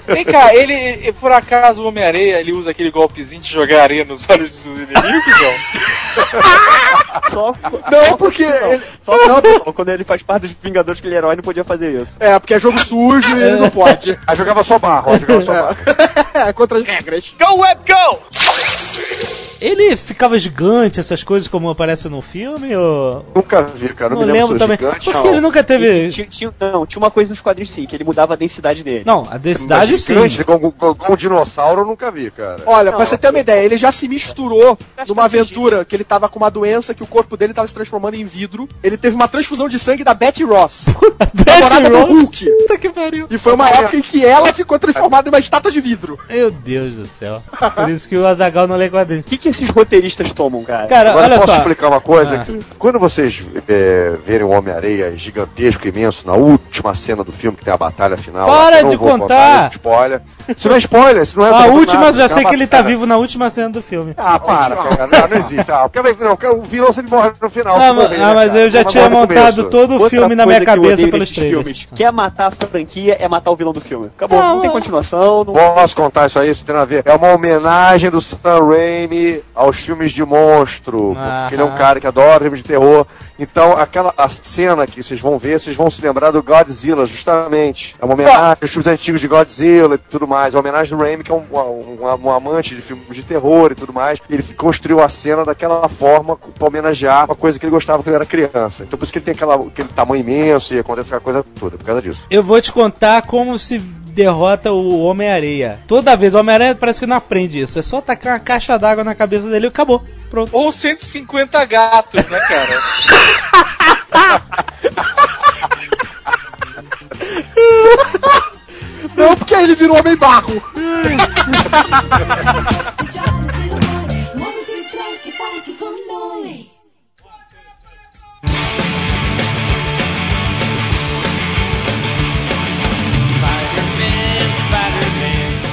Vem cá, ele, por acaso o Homem-Areia, ele usa aquele golpezinho de jogar areia nos olhos dos seus inimigos, não? Só, Não, porque ele- só não, quando ele faz parte dos Vingadores que ele é herói, não podia fazer isso. É, porque é jogo sujo e ele não pode. Aí jogava só barro, jogava só barro. É, contra as regras. Go, Web, go! Ele ficava gigante, essas coisas como aparece no filme? Ou... Nunca vi, cara. Não, Não me lembro lembro também. gigante, Porque não. ele nunca teve. E tinha, tinha- não, tinha uma coisa nos quadrinhos sim, que ele mudava a densidade dele. Não, a densidade Mas sim. gigante, com, com- com um dinossauro, eu nunca vi, cara. Olha, Não, pra você ter uma ideia, ele já se misturou numa aventura que ele tava com uma doença que o corpo dele tava se transformando em vidro. Ele teve uma transfusão de sangue da Betty Ross, do Ross? Hulk. Puta que pariu. E foi uma época em que ela ficou transformada em uma estátua de vidro. Meu Deus do céu. Por isso que o Azagal não lê quadrinhos. O que, que esses roteiristas tomam, cara? Cara, Agora olha posso só. explicar uma coisa? Ah. Quando vocês é, verem o Homem-Areia gigantesco, imenso, na última cena do filme, que tem a batalha final... Para lá, eu de vou contar. é spoiler. Isso não é spoiler, isso não é... A é última, nada, eu já é sei que ele tá vivo na última cena do filme. Ah, para, cara. Não, não existe. Ah, não, o vilão sempre morre no final. Ah, mas, morrer, ah, né, mas eu já Não tinha montado todo o filme na minha eu cabeça pelos trailers. filmes. Quer matar a franquia, é matar o vilão do filme. Acabou, Não, não, tem é- continuação, não... Posso contar isso aí? Isso tem a ver. É uma homenagem do Sam Raimi aos filmes de monstro. Porque ele é um cara que adora filmes de terror. Então, aquela a cena que vocês vão ver, vocês vão se lembrar do Godzilla, justamente. É uma homenagem aos filmes antigos de Godzilla e tudo mais. É uma homenagem do Raimi, que é um, um- um amante de filmes de terror e tudo mais. Ele construiu a cena daquela forma pra homenagear uma coisa que ele gostava quando ele era criança. Então, por isso que ele tem aquela, aquele tamanho imenso e acontece aquela coisa toda, por causa disso. Eu vou te contar como se derrota o Homem-Areia. Toda vez, o Homem-Aranha parece que não aprende isso. É só tacar uma caixa d'água na cabeça dele e acabou. Pronto. Ou 150 gatos, né, cara? Não, porque aí ele virou homem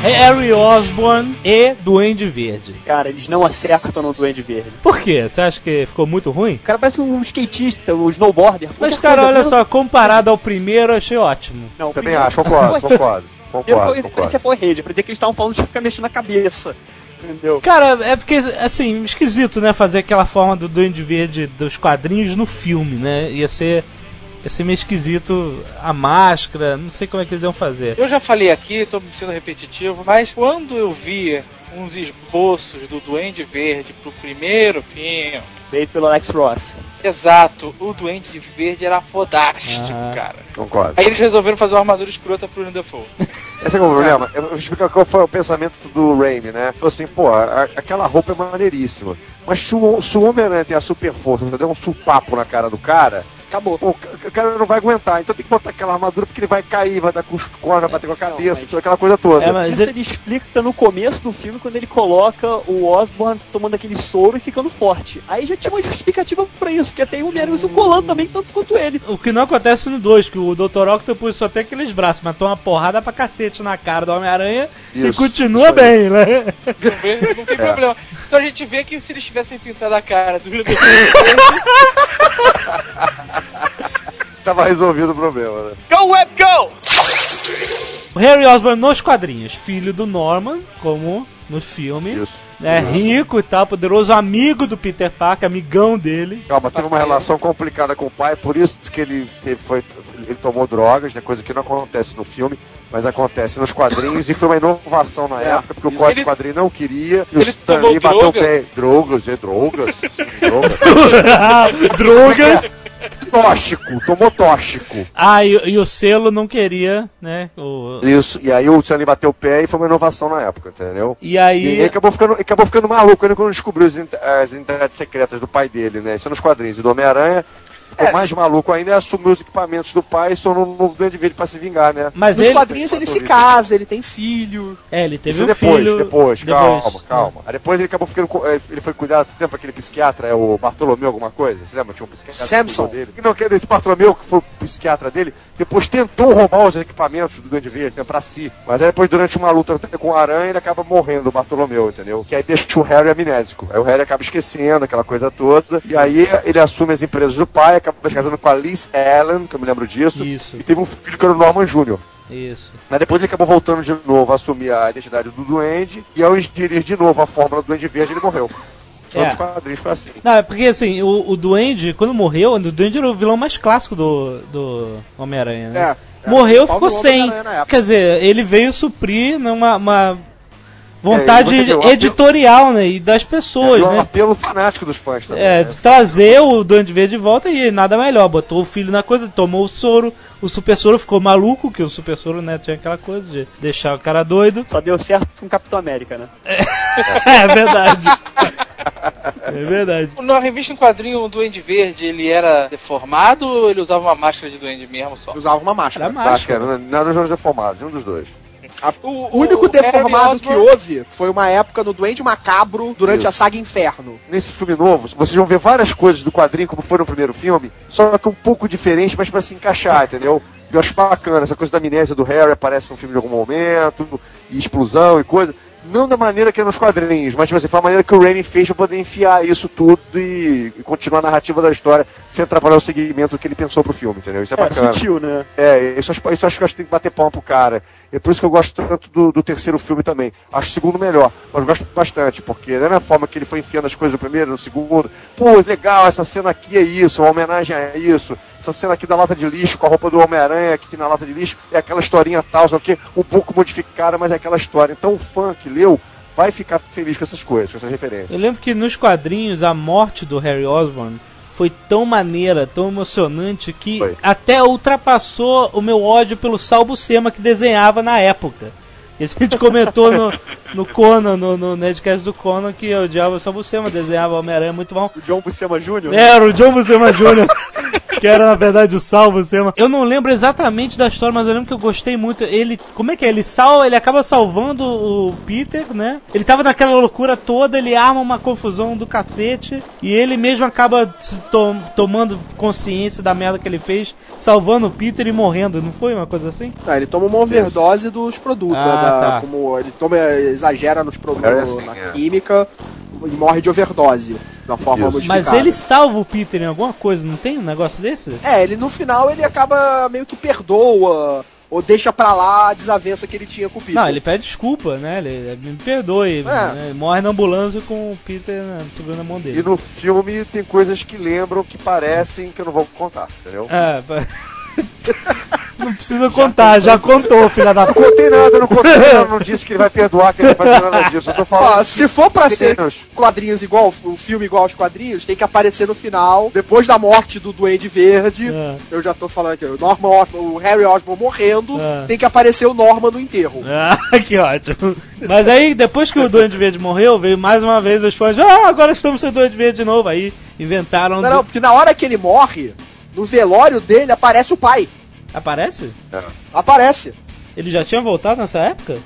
Harry Osborn e Duende Verde. Cara, eles não acertam no Duende Verde. Por quê? Você acha que ficou muito ruim? O cara parece um skatista, um snowboarder. Mas, cara, coisa, olha não- só, comparado ao primeiro, eu achei ótimo. Não, Também primeiro- acho, concordo, concordo. Concordo, foi- concordo. parecia Power Ranger, pra dizer que eles estavam falando de ficar mexendo na cabeça. Entendeu? Cara, é porque, assim, esquisito, né? Fazer aquela forma do Duende Verde dos quadrinhos no filme, né? Ia ser, ia ser meio esquisito a máscara, não sei como é que eles iam fazer. Eu já falei aqui, tô sendo repetitivo, mas quando eu vi uns esboços do Duende Verde pro primeiro filme, Feito pelo Alex Ross. exato, o Duende Verde era fodástico, cara. Concordo. Aí eles resolveram fazer uma armadura escrota pro Dafoe. Esse é o problema. Eu vou explicar qual foi o pensamento do Raimi, né? Falou assim, pô, a- aquela roupa é maneiríssima. Mas se o, se o Homem-Aranha tem a super força, der um supapo na cara do cara, Acabou. o ca- o cara não vai aguentar. Então tem que botar aquela armadura porque ele vai cair, vai dar com os cornos, vai bater com a cabeça, mas- toda aquela coisa toda. É, mas Isso ele- ele explica no começo do filme, quando ele coloca o Osborn tomando aquele soro e ficando forte. Aí já tinha uma justificativa pra isso, porque até aí o Homem-Aranha usa o colando também, tanto quanto ele. O que não acontece no 2, que o Dr. Octopus só tem aqueles braços, mas toma uma porrada pra cacete na cara do Homem-Aranha e continua bem, né? Não, não tem problema. Então a gente vê que se eles tivessem pintado a cara do Tava resolvido o problema, né? Go Web Go! O Harry Osborn nos quadrinhos, filho do Norman, como no filme. Isso. É rico e tal, poderoso amigo do Peter Parker, amigão dele. Calma, teve uma relação complicada com o pai, por isso que ele teve, foi, ele tomou drogas, né, coisa que não acontece no filme, mas acontece nos quadrinhos, e foi uma inovação na É, época, porque o código Ele- quadrinho não queria, e o ele Stan tomou Lee bateu o drogas? pé. Drogas, é drogas. drogas. Drogas! Tóxico, tomou tóxico. Ah, e, e o selo não queria, né? O- Isso, e aí o Lee bateu o pé e foi uma inovação na época, entendeu? E E aí. ele acabou ficando, ele acabou ficando maluco ele quando descobriu as, as identidades secretas do pai dele, né? Isso é nos quadrinhos. E do Homem-Aranha ficou É, mais maluco ainda e assumiu os equipamentos do pai e se tornou um novo Duende Verde pra se vingar, né? Mas Nos ele. quadrinhos ele se casa, ele tem filho. É, ele teve Isso um depois, filho. depois, calma, depois. calma. Aí depois ele acabou ficando. com- eh, Ele foi cuidar, você lembra aquele psiquiatra, é o Bartolomeu, alguma coisa? Você lembra? Tinha um psiquiatra Samson. dele. Não, que esse Bartolomeu, que foi o psiquiatra dele, depois tentou roubar os equipamentos do Duende Verde né, pra si. Mas aí depois, durante uma luta com o Aranha, ele acaba morrendo, o Bartolomeu, entendeu? Que aí deixa o Harry amnésico. Aí o Harry acaba esquecendo aquela coisa toda. E aí ele assume as empresas do pai, acaba acaba se casando com a Liz Allen, que eu me lembro disso. Isso. E teve um filho que era o Norman Jr. Isso. Mas depois ele acabou voltando de novo a assumir a identidade do Duende. E ao ingerir de novo a fórmula do Duende Verde, ele morreu. Só É. nos quadrinhos foi assim. Não, é porque assim, o, o Duende, quando morreu, o Duende era o vilão mais clássico do, do Homem-Aranha, né? É, é, morreu, ficou sem. Quer dizer, ele veio suprir numa uma vontade É, editorial, né? E das pessoas, E um né? apelo fanático dos fãs também. É, né? de trazer o Duende Verde de volta e nada melhor. Botou o filho na coisa, tomou o soro. O super soro ficou maluco, que o super soro, né, tinha aquela coisa de deixar o cara doido. Só deu certo com o Capitão América, né? É verdade. É verdade. Na revista em quadrinho, o Duende Verde, ele era deformado ou ele usava uma máscara de duende mesmo só? Usava uma máscara. Era que máscara. era, não deformados, um dos dois. O único o deformado Harry que Osborn- houve foi uma época no Duende Macabro durante Isso. a saga Inferno. Nesse filme novo, vocês vão ver várias coisas do quadrinho como foi no primeiro filme, só que um pouco diferente, mas pra se encaixar, entendeu? Eu acho bacana, essa coisa da amnésia do Harry aparece no filme de algum momento, e explosão e coisa. Não da maneira que é nos quadrinhos, mas tipo assim, foi a maneira que o Raimi fez pra poder enfiar isso tudo e, e continuar a narrativa da história sem atrapalhar o segmento que ele pensou pro filme, entendeu? Isso é É, bacana. sutil, né? É, isso, acho- isso acho que eu acho que tem que bater palma pro cara. É por isso que eu gosto tanto do, do terceiro filme também. Acho o segundo melhor, mas gosto bastante, porque da mesma forma que ele foi enfiando as coisas no primeiro, no segundo, pô, legal, essa cena aqui é isso, uma homenagem a isso. Essa cena aqui da lata de lixo, com a roupa do Homem-Aranha aqui na lata de lixo, é aquela historinha tal, só que um pouco modificada, mas é aquela história. Então o fã que leu vai ficar feliz com essas coisas, com essas referências. Eu lembro que nos quadrinhos a morte do Harry Osborn foi tão maneira, tão emocionante que Foi. até ultrapassou o meu ódio pelo Sal Buscema que desenhava na época. Isso a gente comentou no, no Conan, no, no Nerdcast do Conan, que eu odiava o Sal Buscema, desenhava Homem-Aranha muito bom. O John Buscema Jr. Era o John Buscema Jr., que era na verdade o Sal Buscema. Eu não lembro exatamente da história, mas eu lembro que eu gostei muito. Ele, como é que é? Ele sal, ele acaba salvando o Peter, né? Ele tava naquela loucura toda, ele arma uma confusão do cacete e ele mesmo acaba se to- tomando consciência da merda que ele fez, salvando o Peter e morrendo. Não foi uma coisa assim? Não, ele toma uma overdose dos produtos, Ah, né, da- tá. como ele toma, exagera nos produtos, É assim, na é. química e morre de overdose, da forma Isso. modificada. Mas ele salva o Peter em alguma coisa, não tem um negócio desse? É, ele no final ele acaba meio que perdoa ou deixa pra lá a desavença que ele tinha com o Peter. Não, ele pede desculpa, né? Ele me perdoe. É. né? Morre na ambulância com o Peter né, segurando a mão dele. E no filme tem coisas que lembram, que parecem, que eu não vou contar, entendeu? É, não precisa contar, já contou, filha da Não puta. contei nada, não contei nada, não disse que ele vai perdoar, que ele vai fazer nada disso. Eu tô falando. Ó, se for pra ser quadrinhos igual, o filme igual aos quadrinhos, tem que aparecer no final, depois da morte do Duende Verde. É. Eu já tô falando aqui, o Norman Osborn, o Harry Osborn morrendo, É. tem que aparecer o Norman no enterro. Ah, que ótimo. Mas aí, depois que o Duende Verde morreu, veio mais uma vez os fãs. Ah, agora estamos sem Duende Verde de novo. Aí inventaram. Não, do- não, porque na hora que ele morre, no velório dele aparece o pai. Aparece? Aparece. Ele já tinha voltado nessa época?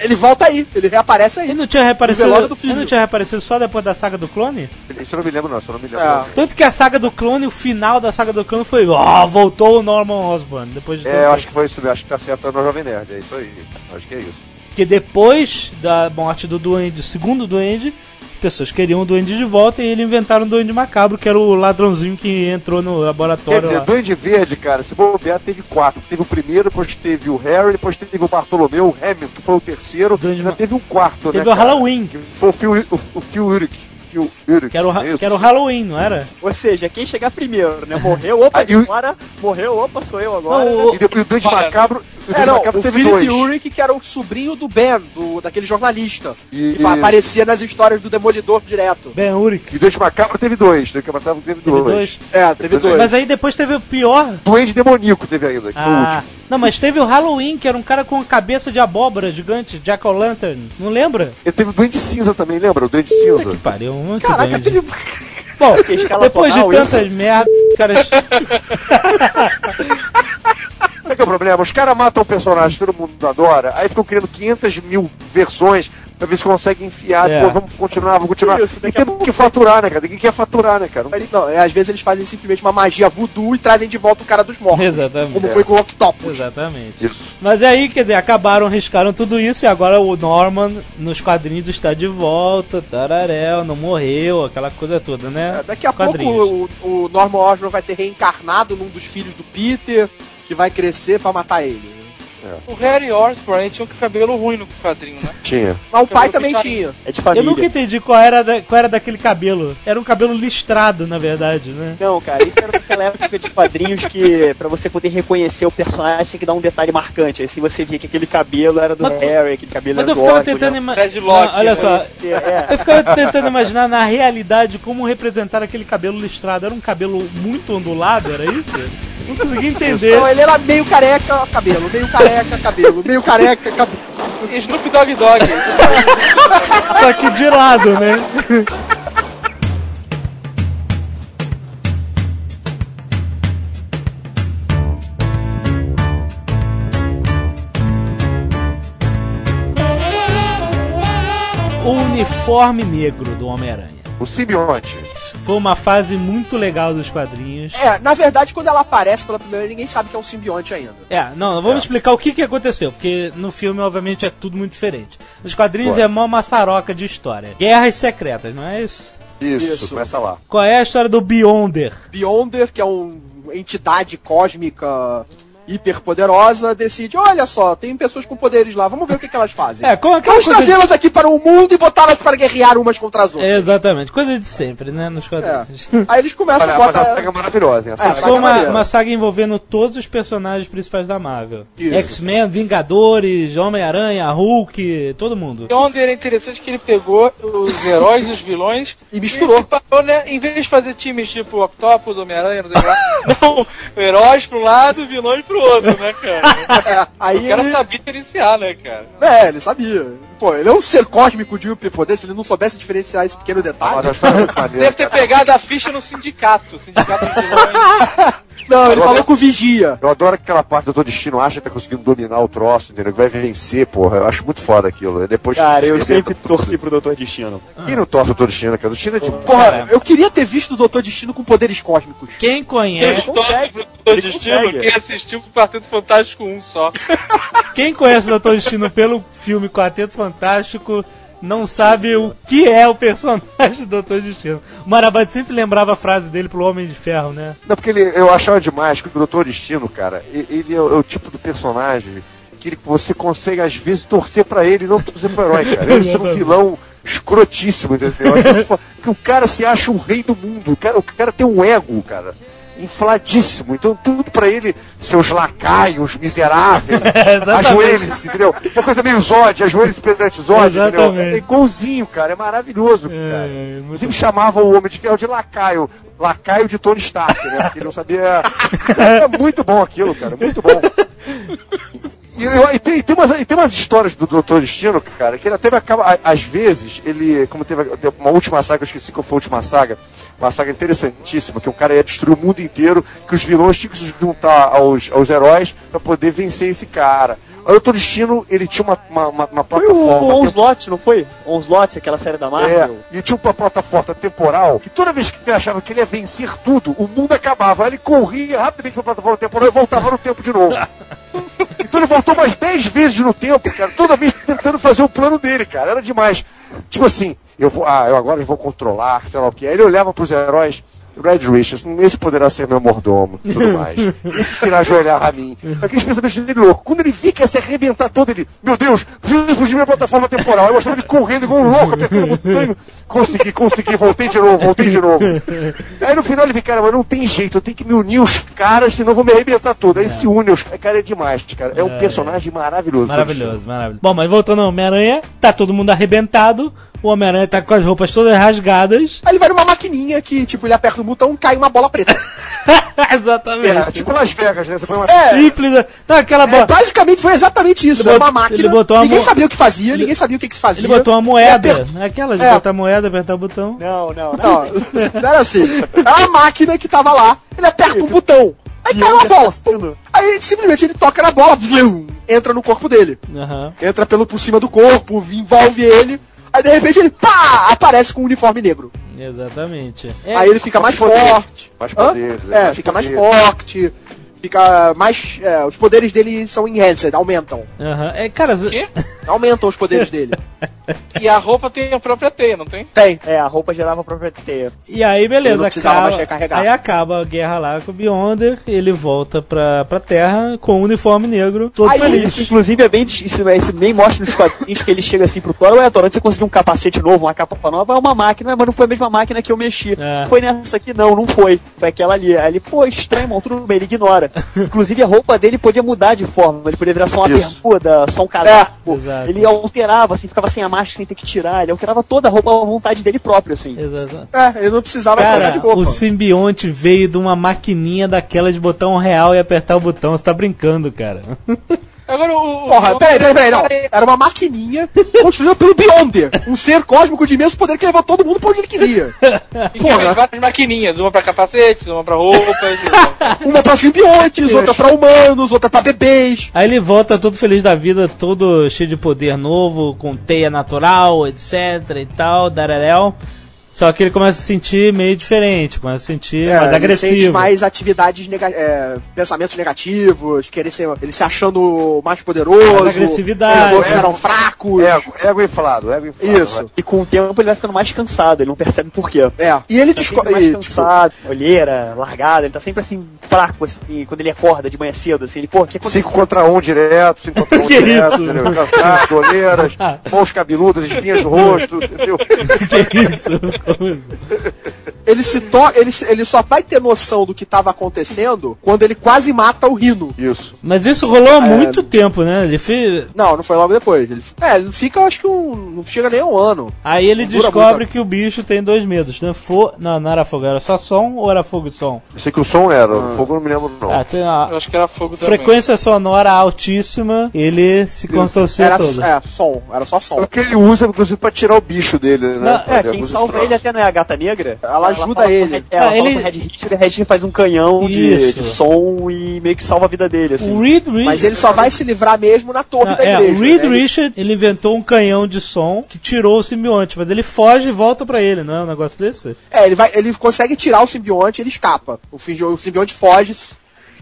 Ele volta aí, ele reaparece aí. Ele não tinha reaparecido. No velório do filho. Ele não tinha reaparecido só depois da saga do clone? Isso eu não me lembro, não, isso eu não me lembro. É. não. Tanto que a saga do clone, o final da saga do clone foi. Ó, voltou o Norman Osborn. Depois de É, eu acho que foi isso mesmo, acho que tá certo no Jovem Nerd, é isso aí. Acho que é isso. Porque depois da morte do Duende, do segundo Duende, pessoas queriam o Duende de volta e eles inventaram o Duende Macabro, que era o ladrãozinho que entrou no Quer laboratório dizer, lá. Duende Verde, cara, se bobear, teve quatro. Teve o primeiro, depois teve o Harry, depois teve o Bartolomeu, o Hamilton, que foi o terceiro. Duende Já Ma- teve um quarto, Teve né, o cara? Halloween. Que foi o Phil, o, o Phil Urich. Urich. Que era, o, que era o Halloween, não era? Ou seja, quem chegar primeiro, né? Morreu, opa, Ah, e agora, morreu, opa, sou eu agora. Não, né? o- E depois o Olha, Macabro. O É, não, Macabro o teve Philip dois. Urick, que era o sobrinho do Ben, do, daquele jornalista. E- que fa- aparecia nas histórias do Demolidor direto. Ben Urich. E o Duende Macabro teve dois. O Duende Macabro teve, Teve dois. dois. É, teve dois. Mas aí depois teve o pior. Duende Demoníaco teve ainda, que foi o Ah, último. Não, mas teve o Halloween, que era um cara com a cabeça de abóbora gigante, Jack O'Lantern. Não lembra? E teve o Duende Cinza também, lembra? O Duende Cinza. Que pariu, um monte Caraca, de teve. Bom, depois de tantas merdas, caras. Qual é que é o problema? Os caras matam o personagem, todo mundo adora, aí ficam criando 500 mil versões, pra ver se consegue enfiar, É. pô, vamos continuar, vamos continuar. Isso, e temos que faturar, né, cara? Ninguém quer faturar, né, cara? Mas, Não, é, às vezes eles fazem simplesmente uma magia voodoo e trazem de volta o cara dos mortos. Exatamente. Como foi com o Octopus. Exatamente. Isso. Mas aí, quer dizer, acabaram, riscaram tudo isso e agora o Norman nos quadrinhos está de volta, tararel, não morreu, aquela coisa toda, né? É, Daqui a Quadrinhos. pouco o, o Norman Osborn vai ter reencarnado num dos filhos do Peter, que vai crescer pra matar ele. O Harry Osborn tinha um cabelo ruim no quadrinho, né? Tinha. Mas o pai também tinha. É de Eu família. nunca entendi qual era, da- qual era daquele cabelo. Era um cabelo listrado, na verdade, né? Não, cara, isso era daquela época de quadrinhos que, pra você poder reconhecer o personagem, tinha que dar um detalhe marcante. Aí se você via que aquele cabelo era do Mas- Harry, aquele cabelo Mas era eu do ficava Osborn, tentando né? imaginar. Red Lock, Olha né? só, é. eu ficava tentando imaginar na realidade como representar aquele cabelo listrado. Era um cabelo muito ondulado, era isso? Não conseguia entender. Então ele era meio careca, cabelo, meio careca, cabelo, meio careca, cabelo. Snoop Dogg Dogg. Só que de lado, né? O uniforme negro do Homem-Aranha. O simbionte. Foi uma fase muito legal dos quadrinhos. É, na verdade, quando ela aparece pela primeira vez, ninguém sabe que é um simbionte ainda. É, não, vamos explicar o que, que aconteceu, porque no filme, obviamente, é tudo muito diferente. Nos quadrinhos Bora. é mó maçaroca de história. Guerras secretas, não é isso? Isso, Isso. começa lá. Qual é a história do Beyonder? Beyonder, que é uma entidade cósmica hiperpoderosa, decide, olha só, tem pessoas com poderes lá, vamos ver o que, que elas fazem. É, como aquela Vamos coisa de- trazê-las aqui para o mundo e botá-las para guerrear umas contra as outras. Exatamente, coisa de sempre, né, nos quadrinhos. Aí eles começam Olha, a mas a botar... saga é maravilhosa, hein? A É, saga Foi uma, uma saga envolvendo todos os personagens principais da Marvel. X-Men, Vingadores, Homem-Aranha, Hulk, todo mundo. Onde era interessante que ele pegou os heróis e os vilões E misturou. separou, né? Em vez de fazer times tipo Octopus, Homem-Aranha, não sei o que lá. Não, heróis pra um lado, vilões pro outro, né, cara? É, aí O cara ele... sabia diferenciar, né, cara? É, ele sabia. Pô, ele é um ser cósmico de hiperpoder, se ele não soubesse diferenciar esse pequeno detalhe... é. Deve ter pegado a ficha no sindicato. Sindicato de vilões. Não, ele Agora- falou com o Vigia. Eu adoro aquela parte do Doutor Destino acha que tá conseguindo dominar o troço, entendeu? Que vai vencer, porra. Eu acho muito foda aquilo. Depois Cara, eu sempre torci pro Doutor Destino. Quem não torce o Doutor Destino, cara? O Destino é tipo. Porra, eu queria ter visto o Doutor Destino com poderes cósmicos. Quem Ele conhece, torce pro Doutor Destino, consegue. quem assistiu o Quarteto Fantástico 1 só. quem conhece o Doutor Destino pelo filme Quarteto Fantástico não sabe o que é o personagem do Doutor Destino. O Marabad sempre lembrava a frase dele pro Homem de Ferro, né? Não, porque ele, eu achava demais que o Doutor Destino, cara, ele é o, é o tipo do personagem que você consegue, às vezes, torcer pra ele e não torcer pro herói, cara. Ele é um vilão escrotíssimo, entendeu? Foda, que o cara se acha o rei do mundo. O cara, o cara tem um ego, cara. Infladíssimo, então tudo pra ele, seus lacaios miseráveis, Exatamente. ajoelhe-se, entendeu? É uma coisa meio Zod, ajoelhe-se perante Zod, entendeu? É igualzinho, cara, é maravilhoso, cara. É, Sempre chamava o Homem de Ferro de lacaio. Lacaio de Tony Stark, né? Porque ele não sabia. É muito bom aquilo, cara. Muito bom. E, eu- e tem, e tem umas, e tem umas histórias do Doutor Destino, cara, que ele até acaba. Às vezes, ele. Como teve teve uma última saga, eu esqueci qual foi a última saga. Uma saga interessantíssima, que o cara ia destruir o mundo inteiro, que os vilões tinham que se juntar aos, aos heróis pra poder vencer esse cara. Aí o Doutor Destino, ele tinha uma, uma, uma, uma Foi plataforma. o Onslaught, não foi? Onslaught, aquela série da É, Marvel. e tinha uma plataforma temporal que toda vez que ele achava que ele ia vencer tudo, o mundo acabava. Aí ele corria rapidamente pra plataforma temporal e voltava no tempo de novo. Então ele voltou mais 10 vezes no tempo, cara, toda vez tentando fazer o plano dele, cara. Era demais. Tipo assim, eu vou, ah, eu agora vou controlar, sei lá o que. Aí ele olhava pros heróis. Red Richards, esse poderá ser meu mordomo, tudo mais. Esse será ajoelhar a mim. Aqueles pensamentos dele louco. Quando ele vi que ia se arrebentar todo, ele, meu Deus, preciso fugir minha plataforma temporal. Eu achava ele correndo igual um louco, apertando o botão. Consegui, consegui, voltei de novo, voltei de novo. Aí no final ele fica, cara, mas não tem jeito, eu tenho que me unir os caras, senão eu vou me arrebentar todo. Aí se une os cara, é demais, cara. É um personagem maravilhoso. Maravilhoso, maravilhoso. Bom, mas voltando ao Homem-Aranha, tá todo mundo arrebentado. O Homem-Aranha tá com as roupas todas rasgadas. Aí ele vai numa maquininha que, tipo, ele aperta o botão cai uma bola preta. Exatamente. É, tipo Las Vegas, né? Você põe uma... É, Simples. né? Não, aquela é, bola. basicamente foi exatamente isso. Ele bot- uma máquina. ele botou uma ninguém mo- sabia o que fazia, ninguém sabia o que, que se fazia. Ele botou uma moeda. Aper- Aquela de É. botar moeda, apertar o botão. Não, não, não. Não, não era assim. Era uma máquina que tava lá, ele aperta um botão. Aí cai uma bola. assassino. Aí simplesmente ele toca na bola, entra no corpo dele. Aham. Entra pelo por cima do corpo, envolve ele. Aí de repente ele, pá, aparece com um uniforme negro. Exatamente. É, Aí ele fica mais forte. Mais poderes, é, É, mais fica mais poderes. forte. Fica mais. é, os poderes dele são enhanced, aumentam. aham. é, cara, Quê? Aumentam os poderes dele. E a roupa tem a própria teia, não tem? Tem. É, a roupa gerava a própria teia. E aí, Ele beleza, não precisava acaba, mais recarregar. aí acaba a guerra lá com o Beyonder, ele volta pra, pra Terra com o uniforme negro, todo Aí- feliz. Isso, inclusive, é bem, isso, é- isso bem mostra nos quadrinhos que ele chega assim pro Thor, ué, Thor, onde você conseguiu um capacete novo, uma capa nova, é uma máquina, mas não foi a mesma máquina que eu mexi. É. Foi nessa aqui? Não, não foi. Foi aquela ali. Aí ele, pô, estranho, irmão, tudo bem, ele ignora. Inclusive, a roupa dele podia mudar de forma, ele poderia virar só uma Isso. bermuda, só um casaco. Exato. Ele alterava, assim, ficava sem a máscara, sem ter que tirar, ele alterava toda a roupa à vontade dele próprio, assim. Exato. É, ele não precisava Cara, de roupa. o simbionte veio de uma maquininha daquela de botar um real e apertar o botão. Você tá brincando, cara. Agora o. Porra, o- peraí, peraí, peraí, não. Era uma maquininha construída pelo Beyonder. Um ser cósmico de imenso poder que levou todo mundo pra onde ele queria. E Porra. várias maquininhas, uma pra capacetes, uma pra roupas. Uma pra simbiontes, outra pra humanos, outra pra bebês. Aí ele volta todo feliz da vida, todo cheio de poder novo, com teia natural, etc e tal, dareréu. Só que ele começa a se sentir meio diferente, começa a se sentir É, mais ele agressivo. sente mais atividades, nega é, pensamentos negativos, querer ser, ele se achando mais poderoso. Mais agressividade. Os outros É. eram fracos. Ego, ego inflado, ego inflado. Isso. E com o tempo ele vai ficando mais cansado, ele não percebe por quê. É. E ele Tá descobre. mais Tipo, cansado, olheira, largada, ele tá sempre assim, fraco, assim, quando ele acorda de manhã cedo, assim, ele, pô, o que aconteceu? 5 contra 1 um direto, 5 contra 1 um Que direto, isso? entendeu? Cansaço, olheiras, mãos cabeludas, espinhas no rosto, entendeu? que isso? Como isso? Ele se to ele, se- ele só vai ter noção do que tava acontecendo quando ele quase mata o Rino. Isso. Mas isso rolou há muito tempo, né? Ele fez... Não, não foi logo depois. Ele, é, ele fica, eu acho que um, não chega nem um ano. Aí ele descobre que o bicho tem dois medos, né? Fo... Não, não era fogo, era só som ou era fogo e som? Eu sei que o som era, o fogo não me lembro não. Ah, tem uma Eu acho que era fogo também. frequência sonora altíssima, ele se contorceu Era todo. é, som, era só som. É o que ele usa, inclusive, pra tirar o bicho dele, né? Não, É, quem salva ele até não é a gata negra? Ela ajuda ele. Red- é, ela Ah, fala ele- com o Red Richard, o Red Richard faz um canhão de, de som e meio que salva a vida dele, assim. O Reed Richards... Mas ele só vai se livrar mesmo na torre Não, da é, igreja. o Reed né? Ele- Richard, ele inventou um canhão de som que tirou o simbionte, mas ele foge e volta pra ele, não é um negócio desse? É, ele, vai, ele consegue tirar o simbionte e ele escapa. O, o simbionte foge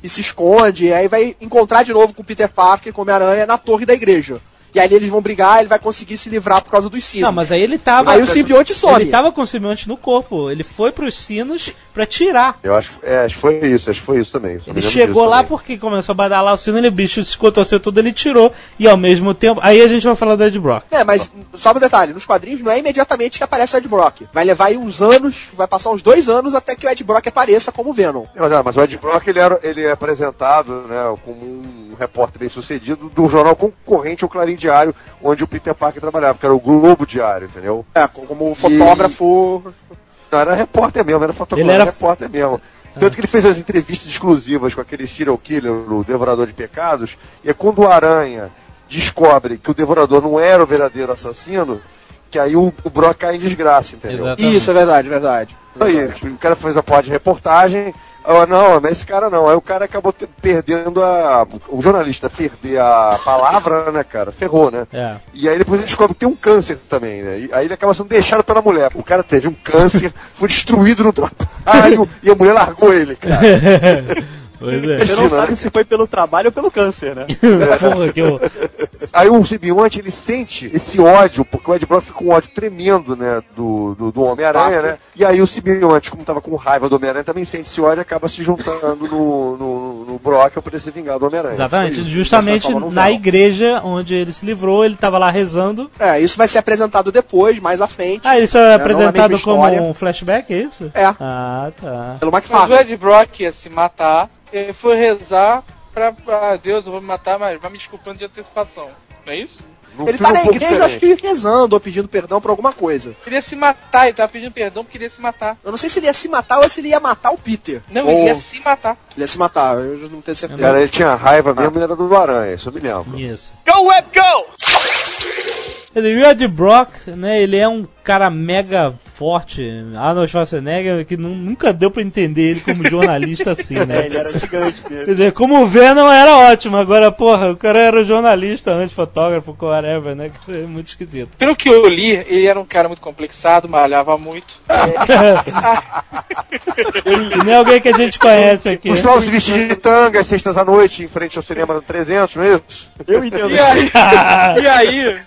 e se esconde, e aí vai encontrar de novo com o Peter Parker, com o Homem-Aranha, na torre da igreja. E aí eles vão brigar, ele vai conseguir se livrar por causa dos sinos. Não, mas aí ele tava... Aí o simbionte some. Ele tava com o simbionte no corpo, ele foi pros sinos pra tirar. Eu acho, é, acho que foi isso, acho que foi isso também. Ele chegou lá também. porque começou a badalar o sino, ele o bicho se contorceu tudo, ele tirou, e ao mesmo tempo... Aí a gente vai falar do Ed Brock. É, mas só um detalhe, nos quadrinhos não é imediatamente que aparece o Ed Brock. Vai levar aí uns anos, vai passar uns dois anos até que o Ed Brock apareça como Venom. Mas, ah, mas o Ed Brock ele, era, ele é apresentado né, como um repórter bem sucedido do jornal concorrente ao Clarim Diário, onde o Peter Parker trabalhava, que era o Globo Diário, entendeu? É, como fotógrafo. Não, era repórter mesmo, era fotógrafo, Ele era- era repórter mesmo. Tanto que ele fez as entrevistas exclusivas com aquele serial killer, o Devorador de Pecados, e é quando o Aranha descobre que o Devorador não era o verdadeiro assassino, que aí o, o Brock cai em desgraça, entendeu? Exato. Isso, é verdade, verdade. Aí, o cara fez a porra de reportagem. Ah, não, mas esse cara não. Aí o cara acabou perdendo a. O jornalista perder a palavra, né, cara? Ferrou, né? É. E aí depois ele descobre que tem um câncer também, né? E aí ele acaba sendo deixado pela mulher. O cara teve um câncer, foi destruído no trabalho e a mulher largou ele, cara. Pois é. Você não sabe né? se foi pelo trabalho ou pelo câncer, né? Porra, que eu... Aí o simbionte, ele sente esse ódio, porque o Ed Brock fica com um ódio tremendo, né, do, do, do Homem-Aranha, Tá. né? E aí o simbionte, como tava com raiva do Homem-Aranha, também sente esse ódio e acaba se juntando no, no, no Brock pra poder se vingar do Homem-Aranha. Exatamente, justamente no na igreja onde ele se livrou, ele tava lá rezando. É, isso vai ser apresentado depois, mais à frente. Ah, isso é não na apresentado como história. um flashback, é isso? É. Ah, tá. Pelo Mas o McFarlane. Ed Brock ia se matar, ele foi rezar pra, pra Deus, eu vou me matar, mas vai me desculpando de antecipação. não é isso? No Ele tá na um igreja, acho que rezando ou pedindo perdão por alguma coisa. Queria se matar, ele tava pedindo perdão porque queria se matar. Eu não sei se ele ia se matar ou se ele ia matar o Peter. Não, Ou- ele ia se matar. Ele ia se matar, eu já não tenho certeza. Cara, ele tinha raiva mesmo, ele era do Aranha, isso eu me lembro. Isso. Go, Web, go! Ele, o Ed Brock, né, ele é um cara mega forte, Arnold Schwarzenegger, que nu- nunca deu pra entender ele como jornalista assim, É, né? ele era gigante Quer mesmo. dizer, como o Venom era ótimo, agora, porra, o cara era jornalista antes, fotógrafo, whatever, né? que É muito esquisito. Pelo que eu li, ele era um cara muito complexado, malhava muito. E não é alguém que a gente conhece aqui. Costumava se vestir de tanga às sextas à noite em frente ao cinema do 300, não é isso? Eu entendo. E aí, e aí,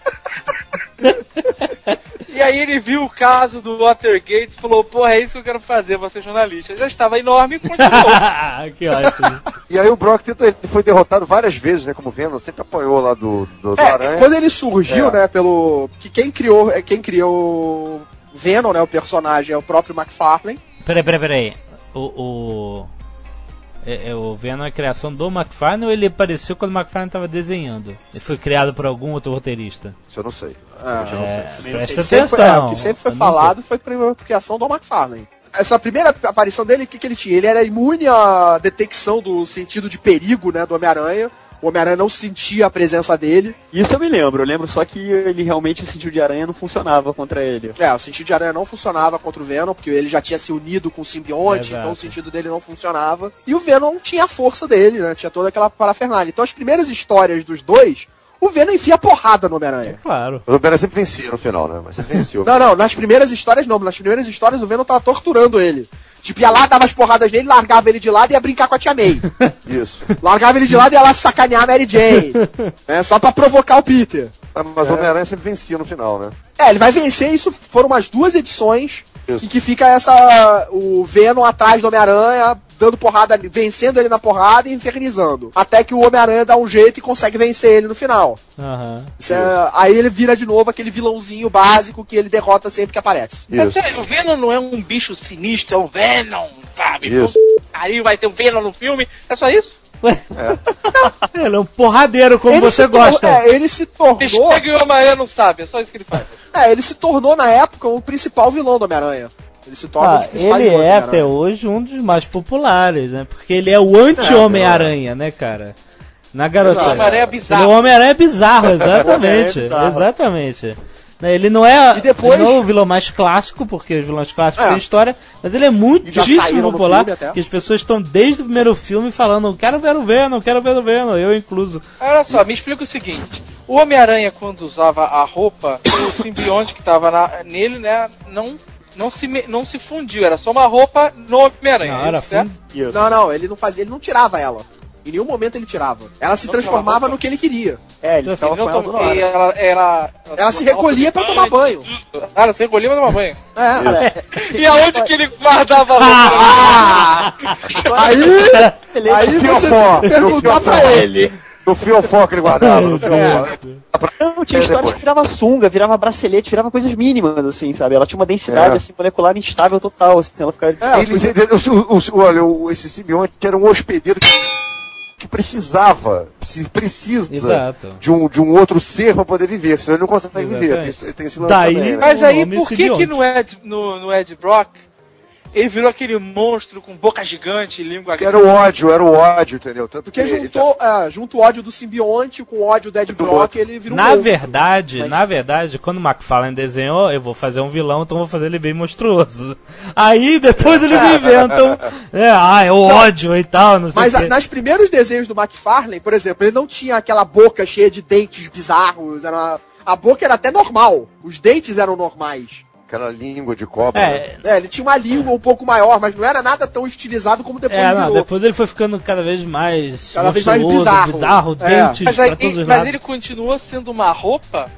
e aí ele viu o caso do Watergate e falou, porra, é isso que eu quero fazer, vou ser jornalista. Já estava enorme e continuou. que ótimo. E aí o Brock tenta, foi derrotado várias vezes, né? Como Venom, sempre apanhou lá do, do, do É, Aranha. quando ele surgiu, É. né, pelo. Que quem criou. é, Quem criou o Venom, né? O personagem é o próprio McFarlane. Peraí, peraí, peraí. O. o... É, é, o Venom é a criação do McFarlane ou ele apareceu quando o McFarlane estava desenhando? Ele foi criado por algum outro roteirista? Isso eu não sei. Ah, Eu não sei. É, presta que sempre foi, é, atenção. o que sempre foi falado foi a criação do McFarlane. Essa primeira aparição dele, o que, que ele tinha? Ele era imune à detecção do sentido de perigo, né, do Homem-Aranha. O Homem-Aranha não sentia a presença dele. Isso eu me lembro. Eu lembro só que ele realmente, o sentido de aranha não funcionava contra ele. É, o sentido de aranha não funcionava contra o Venom, porque ele já tinha se unido com o simbionte, Exato. então o sentido dele não funcionava. E o Venom tinha a força dele, né? Tinha toda aquela parafernália. Então as primeiras histórias dos dois, o Venom enfia porrada no Homem-Aranha. Claro. O Homem-Aranha sempre vencia no final, né? Mas sempre venceu. Não, não, nas primeiras histórias não. Nas primeiras histórias o Venom tava torturando ele. Tipo, ia lá, dava as porradas nele, largava ele de lado e ia brincar com a Tia May. Isso. largava ele de lado e ia lá sacanear a Mary Jane. é, só pra provocar o Peter. Ah, Mas o Homem-Aranha sempre vencia no final, né? É, ele vai vencer, isso foram umas duas edições Isso. em que fica essa. o Venom atrás do Homem-Aranha, dando porrada, ali, vencendo ele na porrada e infernizando. Até que o Homem-Aranha dá um jeito e consegue vencer ele no final. Isso é- aí ele vira de novo aquele vilãozinho básico que ele derrota sempre que aparece. Isso. é, o Venom não é um bicho sinistro, é o Venom, sabe? Isso. Aí vai ter o Venom no filme, é só isso? Ele é um porradeiro como ele você gosta. É, ele se tornou. Chega e o Homem-Aranha não sabe, é só isso que ele faz. É, ele se tornou na época o principal vilão do Homem-Aranha. Ele se torna um Ah, dos ele é até hoje um dos mais populares, né? Porque ele é o anti-Homem-Aranha, né, cara? Na garota. O Homem-Aranha é bizarro. é o Homem-Aranha bizarro, exatamente. É bizarro. Exatamente. Né, Ele não é, E depois- ele não é o vilão mais clássico, porque os vilões clássicos É. têm história, mas ele é E já muitíssimo popular, que as pessoas estão desde o primeiro filme falando, quero ver o Venom, quero ver o Venom, eu incluso. Olha só, me explica o seguinte: o Homem-Aranha, quando usava a roupa, o simbionte que tava na- nele, né, não, não, se, me- não se fundiu, era só uma roupa no Homem-Aranha. Hora isso, certo? Não, não, ele não fazia, ele não tirava ela. Em nenhum momento ele tirava. Ela se Não transformava no que ele queria. É, ele tava Ele com não ela tom- hora. ela, ela, Ela se recolhia pra tomar banho. Ah, ela se recolhia pra tomar banho. É. E aonde que ele guardava a roupa? Aí, Excelente. aí você perguntar pra ele. No fiofó que ele guardava. No fiofó. Não, tinha É, histórias que virava sunga, virava bracelete, virava coisas mínimas, assim, sabe? Ela tinha uma densidade, É. assim, molecular instável total, assim, ela ficava... É, Eles, o- o- o- olha, o- esse simbionte que era um hospedeiro que, que precisava, precisa Exato. de um, de um outro ser para poder viver, senão ele não consegue viver. Exatamente. Tem, tem esse lance Daí- também, né? Mas aí, por que que no Ed, no, no Ed Brock ele virou aquele monstro com boca gigante e língua Que era o ódio, era o ódio, entendeu? Tanto Porque que juntou, é, junto o ódio do simbionte com o ódio do Ed Brock, ele virou um Na monstro. verdade, na verdade, quando o McFarlane desenhou, eu vou fazer um vilão, então eu vou fazer ele bem monstruoso. Aí depois eles inventam, é, ah, é o ódio e tal, não sei Mas a, quê. nas primeiros desenhos do McFarlane, por exemplo, ele não tinha aquela boca cheia de dentes bizarros. Era uma- a boca era até normal. Os dentes eram normais. Aquela língua de cobra. né? É, É, ele tinha uma língua um pouco maior, mas não era nada tão estilizado como depois é, não, virou. depois ele foi ficando cada vez mais Cada vez mais monstruoso, bizarro. É. dentes Mas, pra aí, todos os mas ele continuou sendo uma roupa?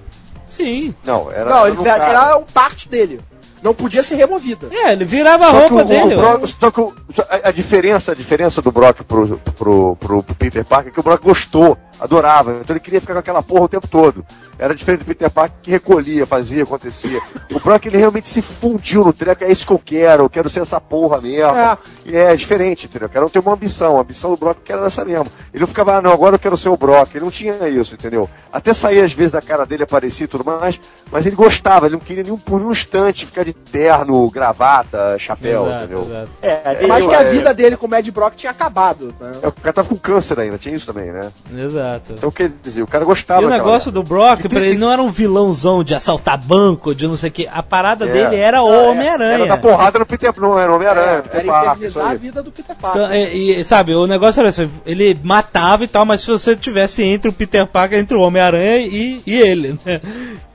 Sim. Não, era. Não, era ele era, era parte dele. Não podia ser removida. É, ele virava a Só roupa o, dele. o Brock, só que o- a, a diferença, a diferença do Brock pro, pro, pro, pro Peter Parker é que o Brock gostou Adorava. Então ele queria ficar com aquela porra o tempo todo. Era diferente do Peter Parker que recolhia, fazia, acontecia. O Brock ele realmente se fundiu no treco, é isso que eu quero, eu quero ser essa porra mesmo. É. E é diferente, entendeu? Eu quero ter uma ambição. A ambição do Brock era essa mesmo. Ele não ficava, ah, não, agora eu quero ser o Brock. Ele não tinha isso, entendeu? Até saía às vezes da cara dele, aparecia e tudo mais, mas ele gostava, ele não queria nem um- por um instante ficar de terno, gravata, chapéu, Exato, entendeu? exato. É, Mas Eu, que a é, vida dele com o Mad Brock tinha acabado. Né? é, O cara tava com câncer ainda, tinha isso também, né? Exato. Então quer dizer, o cara gostava E o negócio do Brock, E pra ele não era um vilãozão de assaltar banco, de não sei o que. A parada É. dele era o é- Era Homem-Aranha. da porrada no Peter não era Homem-Aranha. É, Peter era infernizar isso a vida do Peter Parker. Então, é, e, sabe, o negócio era assim, ele matava e tal, mas se você tivesse entre o Peter Parker, entre o Homem-Aranha e, e ele, né?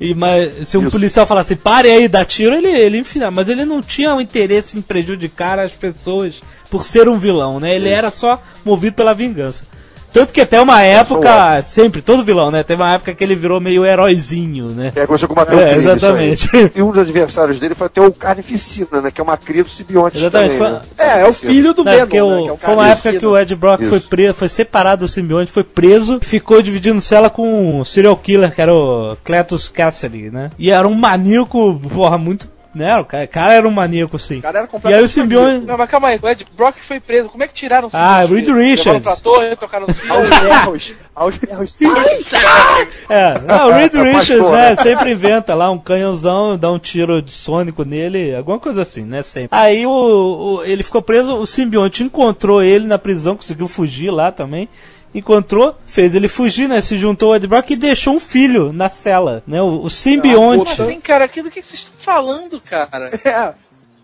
E, mas se um Isso. policial falasse, pare aí, dá tiro, ele, ele enfia. Mas ele não tinha o interesse em prejudicar as pessoas por ser um vilão, né? Ele era só movido pela vingança. Tanto que até uma época, sempre, todo vilão, né? Teve uma época que ele virou meio heróizinho, né? É, começou a combater É, o crime, exatamente. E um dos adversários dele foi até o Carnificina, né? Que é uma cria do simbionte Exatamente, também, né? É, é o filho do Não, Venom, porque né, o- é o foi uma época que o Ed Brock Isso. foi preso, foi separado do simbionte, foi preso, ficou dividindo cela com o serial killer, que era o Cletus Cassidy, né? E era um maníaco, porra, muito. Né? O cara, cara era um maníaco, sim. O cara era E aí completamente o simbionte. Não, mas calma aí, o Ed Brock foi preso. Como é que tiraram o Ah, simbionte Reed? Richards. Pra torre, tocaram no sino. aos berros, aos berros. É, não, o Reed É, Richards, pastor, né, sempre inventa lá um canhãozão, dá um tiro de sônico nele, alguma coisa assim, né, sempre. Aí o, o- ele ficou preso, o simbionte encontrou ele na prisão, conseguiu fugir lá também. Encontrou, fez ele fugir, né? Se juntou ao Ed Brock e deixou um filho na cela, né? O, o simbionte. Como assim, cara? Aquilo que vocês estão falando, cara? É,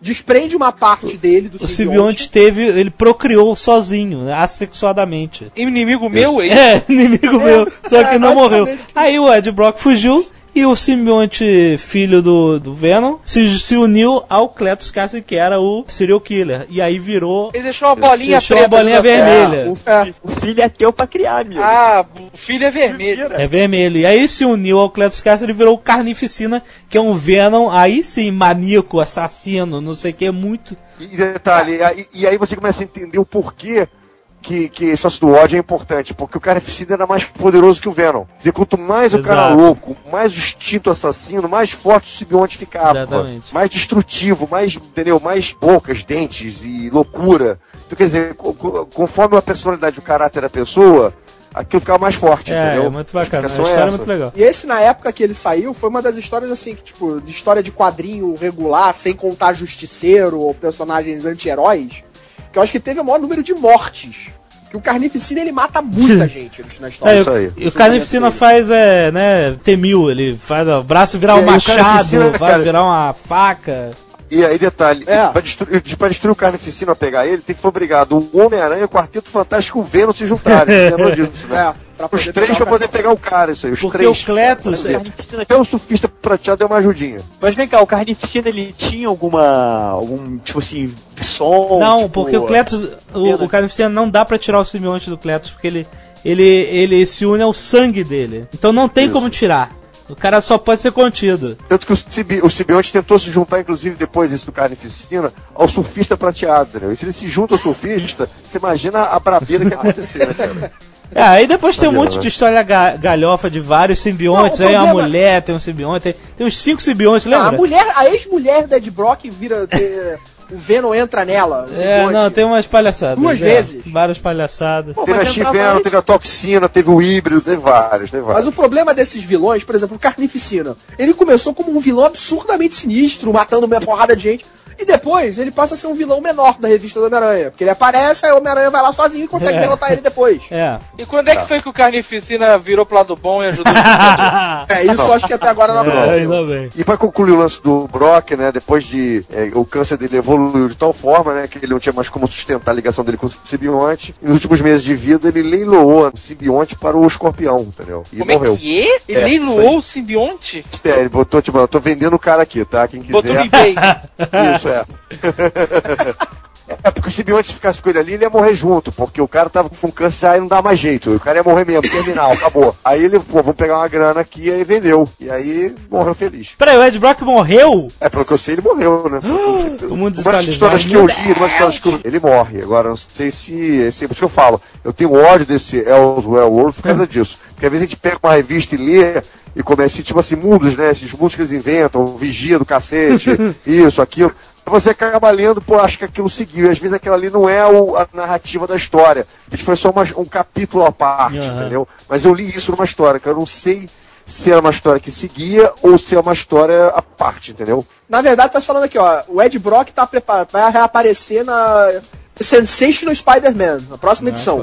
desprende uma parte dele do o simbionte teve, ele procriou sozinho, né, assexuadamente. Inimigo meu, hein? É, inimigo meu, só que é, não morreu. Aí o Ed Brock fugiu e o simbionte filho do, do Venom se, se uniu ao Cletus Cassidy, que era o serial killer. E aí virou. Ele deixou uma bolinha Deixou preta. bolinha vermelha. O, fi- o filho é teu pra criar, amigo. Ah, o filho é vermelho. É vermelho. E aí se uniu ao Cletus Cassidy e virou o Carnificina, que é um Venom, aí sim, maníaco, assassino, não sei o que, muito. E detalhe, aí- e aí você começa a entender o porquê que, que esse do ódio é importante, porque o Carnificina era mais poderoso que o Venom. Quer dizer, quanto mais o cara Exato. louco, mais o instinto assassino, mais forte o simbionte ficava. Exatamente. Mais destrutivo, mais, entendeu? Mais bocas, dentes e loucura. Então, quer dizer, co- co- conforme a personalidade e o caráter da pessoa, aquilo ficava mais forte, É, entendeu? é muito bacana. A é história é essa. muito legal. E esse, na época que ele saiu, foi uma das histórias assim, que, tipo, de história de quadrinho regular, sem contar justiceiro ou personagens anti-heróis, que eu acho que teve o maior número de mortes. Que o Carnificina ele mata muita gente na história. É, isso aí. E o Carnificina faz, é, né, T-1000, ele faz o braço virar um o machado, vai cara- virar uma faca. E aí, detalhe, É. pra, destruir, pra destruir o Carnificina a pegar ele, tem que foi obrigado o Homem-Aranha e o Quarteto Fantástico e o Venom se juntarem. Lembra disso, né? É, pra Os três pra poder pegar o cara, isso aí. Os Porque três. o Cletus. O Carnificina- Até o surfista prateado deu uma ajudinha. Mas vem cá, o Carnificina ele tinha alguma. algum, tipo assim, som? Não, tipo, porque o Cletus. O, o Carnificina não dá pra tirar o simbionte do Cletus, porque ele, ele, ele se une ao sangue dele. Então não tem Isso. como tirar. O cara só pode ser contido. Tanto que o, Sibi, o simbionte tentou se juntar, inclusive, depois disso do Carnificina, ao surfista prateado, entendeu? E se ele se junta ao surfista, você imagina a brabeira que ia acontecer, né, cara? É, aí depois tem um monte né? de história ga- galhofa de vários simbiontes. Não, aí uma mulher tem um simbionte, tem, tem uns cinco simbiontes, Ah, lembra? a mulher, a ex-mulher da Ed Brock vira. ter- o Venom entra nela. É, não, tem umas palhaçadas. Duas é, vezes. Várias palhaçadas. Pô, Teve a mas aí- teve a toxina, teve o híbrido, teve vários, teve Mas vários. o problema desses vilões, por exemplo, o Carnificina, ele começou como um vilão absurdamente sinistro, matando uma porrada de gente. E depois ele passa a ser um vilão menor da revista do Homem-Aranha. Porque ele aparece, aí o Homem-Aranha vai lá sozinho e consegue É. derrotar ele depois. É. E quando é que foi que o Carnificina virou pro lado bom e ajudou o? É, isso eu acho que até agora não É, aconteceu. ainda bem. E pra concluir o lance do Brock, né, depois de é, o câncer dele evoluiu de tal forma, né, que ele não tinha mais como sustentar a ligação dele com o simbionte. Nos últimos meses de vida, ele leiloou o simbionte para o escorpião, entendeu? E Como morreu. é que é? Ele É, leiloou o simbionte? É, ele botou, tipo, eu tô vendendo o cara aqui, tá? Quem Botou quiser. no eBay. Isso, é. É, porque o simbionte ficasse com ele ali, ele ia morrer junto, porque o cara tava com câncer já e não dá mais jeito. O cara ia morrer mesmo, terminal, acabou. Aí ele, pô, vamos pegar uma grana aqui, aí vendeu. E aí morreu feliz. Peraí, o Ed Brock morreu? É, pelo que eu sei, ele morreu, né? O mundo Umas desatualizado. histórias que eu li, umas histórias que eu... ele morre. Agora, não sei se. se por isso que eu falo, eu tenho ódio desse Elsewhere World por causa disso. Porque às vezes a gente pega uma revista e lê e começa, tipo assim, mundos, né? Esses mundos que eles inventam, vigia do cacete, isso, aquilo. Você acaba lendo, pô, acho que aquilo seguiu. E às vezes aquilo ali não é o- a narrativa da história. A gente foi só uma- um capítulo à parte, Aham. entendeu? Mas eu li isso numa história, que eu não sei se era uma história que seguia ou se é uma história à parte, entendeu? Na verdade, tá falando aqui, ó. O Ed Brock tá preparado, vai reaparecer na Sensational Spider-Man, na próxima edição.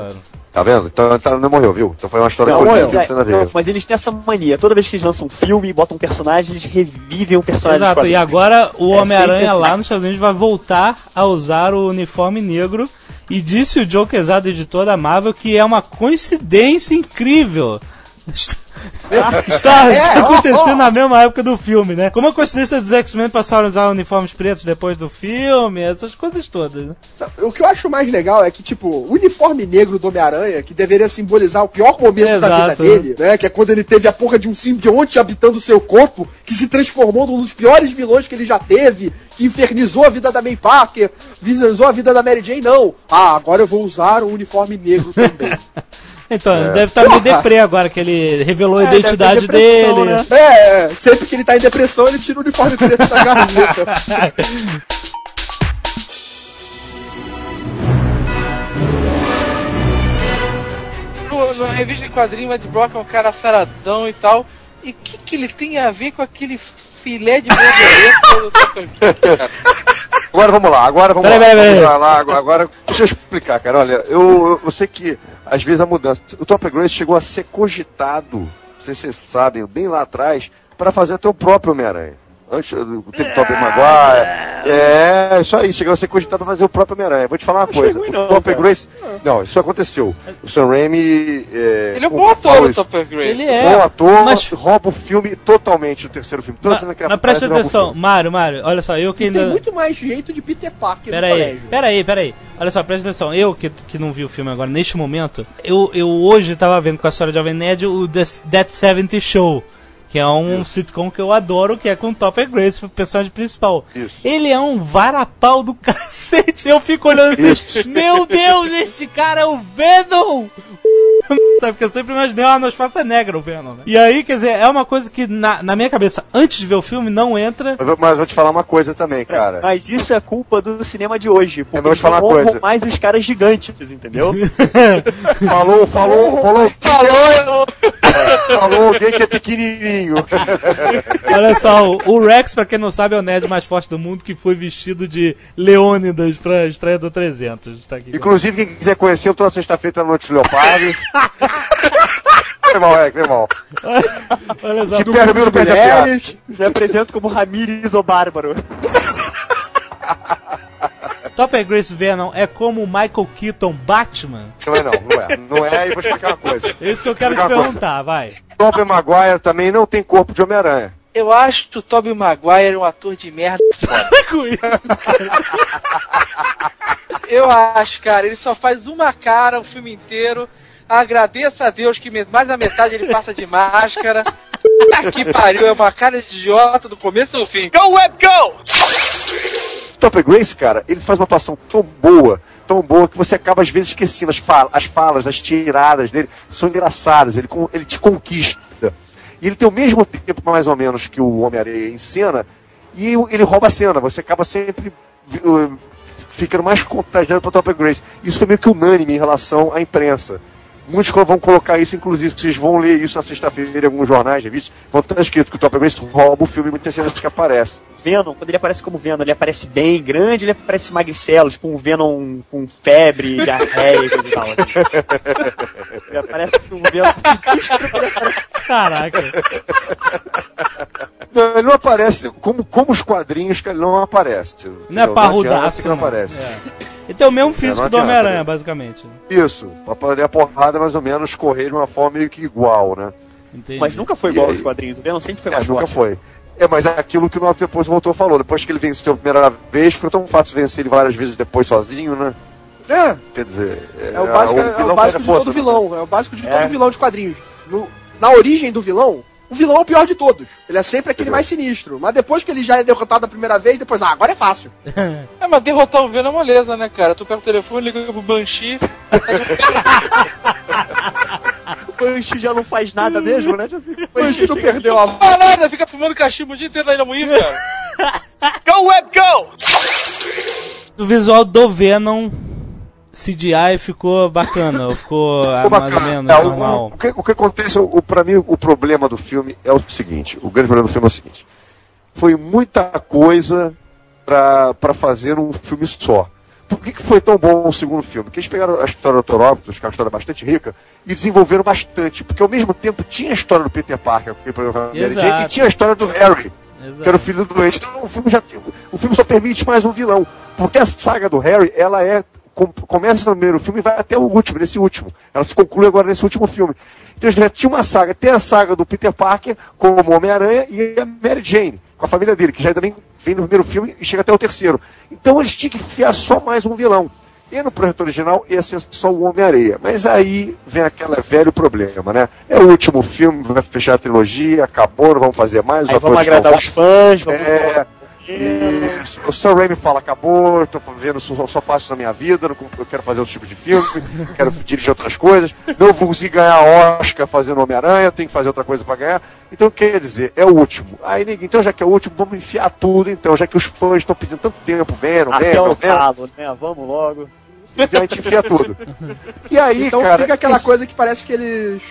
Tá vendo? Então então não morreu, viu? Então foi uma história Não que morreu. que não tem a ver. Não, mas eles têm essa mania. Toda vez que eles lançam um filme e botam um personagem, eles revivem o personagem. dos Exato, e agora o É Homem-Aranha assim. lá nos Estados Unidos vai voltar a usar o uniforme negro. E disse o Joe Quesada, editor da Marvel, que é uma coincidência incrível. Está É, acontecendo na mesma época do filme, né? Como a coincidência dos X-Men passaram a usar uniformes pretos depois do filme, essas coisas todas. Né? O que eu acho mais legal é que, tipo, o uniforme negro do Homem-Aranha, que deveria simbolizar o pior momento da vida Exato. dele, né? Que é quando ele teve a porra de um simbionte habitando o seu corpo, que se transformou num dos piores vilões que ele já teve, que infernizou a vida da May Parker, infernizou a vida da Mary Jane, não. Ah, agora eu vou usar o uniforme negro também. Então, É. deve estar meio Porra! deprê agora que ele revelou a É, ter identidade dele. né? É, sempre que ele tá em depressão, ele tira o uniforme preto da gaveta. No, na revista de quadrinho, o Ed Brock é um cara saradão e tal. E o que, que ele tem a ver com aquele filé de borboleta do Topper? cara? Agora vamos lá, agora vamos Peraí, lá. peraí, vamos peraí. lá, lá, agora, agora- deixa eu explicar, cara. Olha, eu, eu, sei que às vezes a mudança. O Topper Grace chegou a ser cogitado, não sei se vocês sabem, bem lá atrás, para fazer até o próprio Homem-Aranha. Antes do teve Tobey Maguire. É, isso aí, chegou a ser cogitado fazer o próprio Homem-Aranha. Vou te falar uma coisa. o não, Topper. Grace. Não, isso aconteceu. O Sam Raimi. É, Ele é um bom ator, o? Topper Grace. Ele é. Bom ator, mas- rouba o filme totalmente, o terceiro filme. Toda Mas, cena que ele mas aparece, presta atenção. Mário, Mário, olha só, eu que E ainda. tem muito mais jeito de Peter Parker Pera no aí, colégio. pera aí, pera aí. Olha só, presta atenção. Eu que, que não vi o filme agora, neste momento, eu, eu hoje tava vendo com a história de Jovem Nerd o The, That 70 Show. Que é um sitcom que eu adoro, que é com o Topper Grace, o personagem principal. Isso. Ele é um varapau do cacete. Eu fico olhando assim, Isso. meu Deus, este cara é o Venom! Sabe, porque eu sempre imaginei uma Nosfaça negra o Venom, né? E aí, quer dizer, é uma coisa que na, na minha cabeça, antes de ver o filme, não entra. Mas vou te falar uma coisa também, cara. Mas isso é culpa do cinema de hoje. Porque Eu vou te falar uma coisa. mais os caras gigantes, entendeu? Falou, falou, falou. Falou, falou alguém que é pequenininho. Olha só, o, o Rex, pra quem não sabe, é o nerd mais forte do mundo que foi vestido de Leônidas pra estreia do 300. Tá aqui. Inclusive, quem quiser conhecer, eu tô na sexta-feira na Noite dos Leopardos. Foi mal, é, foi mal. Olha só, Te pega meio no. Mulheres, Me apresento como Ramírez o Bárbaro. Topper Grace Venom é como o Michael Keaton Batman? Não é não, não é. Não é, e vou explicar uma coisa. É isso que eu quero te uma coisa. perguntar, vai. Tobey Maguire também não tem corpo de Homem-Aranha. Eu acho que o Tobey Maguire é um ator de merda foda. Com isso. Eu acho, cara, ele só faz uma cara o filme inteiro. Agradeça a Deus que mais da metade ele passa de máscara. Que pariu, é uma cara de idiota do começo ao fim. Go, web, go! Topper Grace, cara, ele faz uma atuação tão boa, tão boa, que você acaba às vezes esquecendo as, fala- as falas, as tiradas dele. São engraçadas, ele, ele te conquista. E ele tem o mesmo tempo, mais ou menos, que o Homem-Aranha em cena, e ele rouba a cena. Você acaba sempre uh, ficando mais contagiado para Topper Grace. Isso foi meio que unânime em relação à imprensa. Muitos vão colocar isso, inclusive, vocês vão ler isso na sexta-feira em alguns jornais, revistas, vão estar escrito que o Topper Grace rouba o filme muitas cenas que aparece. Venom, quando ele aparece como Venom, ele aparece bem grande, ele aparece magricelo, tipo um Venom com febre, diarreia e coisa e tal. Assim. Ele aparece com um Venom Caraca. Não, ele não aparece, como, como os quadrinhos que ele não aparece. Não é entendeu? adianta parrudaço, não não. aparece. É. Ele tem o mesmo físico não do adianta, Homem-Aranha, né? basicamente. Isso, pra poder a porrada mais ou menos correr de uma forma meio que igual, né? Entendi. Mas nunca foi igual aos quadrinhos. O Venom sempre foi É, mais nunca forte. foi. É, mas é aquilo que o Noto depois voltou e falou. Depois que ele venceu a primeira vez, foi tão fácil vencer ele várias vezes depois sozinho, né? É, Quer dizer. é o básico, é, o básico de força, todo né? vilão. É o básico de É. todo vilão de quadrinhos. No- na origem do vilão, o vilão é o pior de todos. Ele é sempre aquele mais sinistro. Mas depois que ele já é derrotado a primeira vez, depois, ah, agora é fácil. É, mas derrotar o Venom é moleza, né, cara? Tu pega o telefone, liga pro Banshee. O Banshee já não faz nada mesmo, né? Assim, O Banshee não perdeu a Ah, nada, fica fumando cachimbo o dia inteiro na Ilha Moída, cara. Go, Web, go! O visual do Venom CGI ficou bacana, ficou ah, Ficou ou bacana. menos É, o- normal. O, que, o que acontece, o, pra mim, o problema do filme é o seguinte: o grande problema do filme é o seguinte. Foi muita coisa pra, pra fazer um filme só. Por que, que foi tão bom o segundo filme? Porque eles pegaram a história do. Octopus, que é uma história bastante rica, e desenvolveram bastante. Porque ao mesmo tempo tinha a história do Peter Parker, Jane, Exato. e tinha a história do Harry, Exato. que era o filho do doente. Então o filme, já, o filme só permite mais um vilão. Porque a saga do Harry, ela é. Com- começa no primeiro filme e vai até o último, nesse último. Ela se conclui agora nesse último filme. Então já tinha uma saga. Tem a saga do Peter Parker como Homem-Aranha e a Mary Jane, com a família dele, que já também vem no primeiro filme e chega até o terceiro. Então eles tinham que enfiar só mais um vilão. E no projeto original ia ser só o Homem-Areia. Mas aí vem aquele velho problema, né? É o último filme, vai fechar a trilogia, acabou, não vamos fazer mais. Aí os vamos agradar não os fãs, vamos É, isso. O Sam Raimi fala, acabou, tô vendo, só, só faço isso na minha vida, não- eu quero fazer outro tipo de filme, quero dirigir outras coisas, não vou conseguir ganhar Oscar fazendo Homem-Aranha, tenho que fazer outra coisa pra ganhar. Então, quer dizer, é o último. Aí, ninguém, então, já que é o último, vamos enfiar tudo, então, já que os fãs estão pedindo tanto tempo, Venom, Até Venom, Venom, talo, né? Vamos logo. então a gente enfia tudo. E aí, Então cara, fica aquela esse- coisa que parece que eles.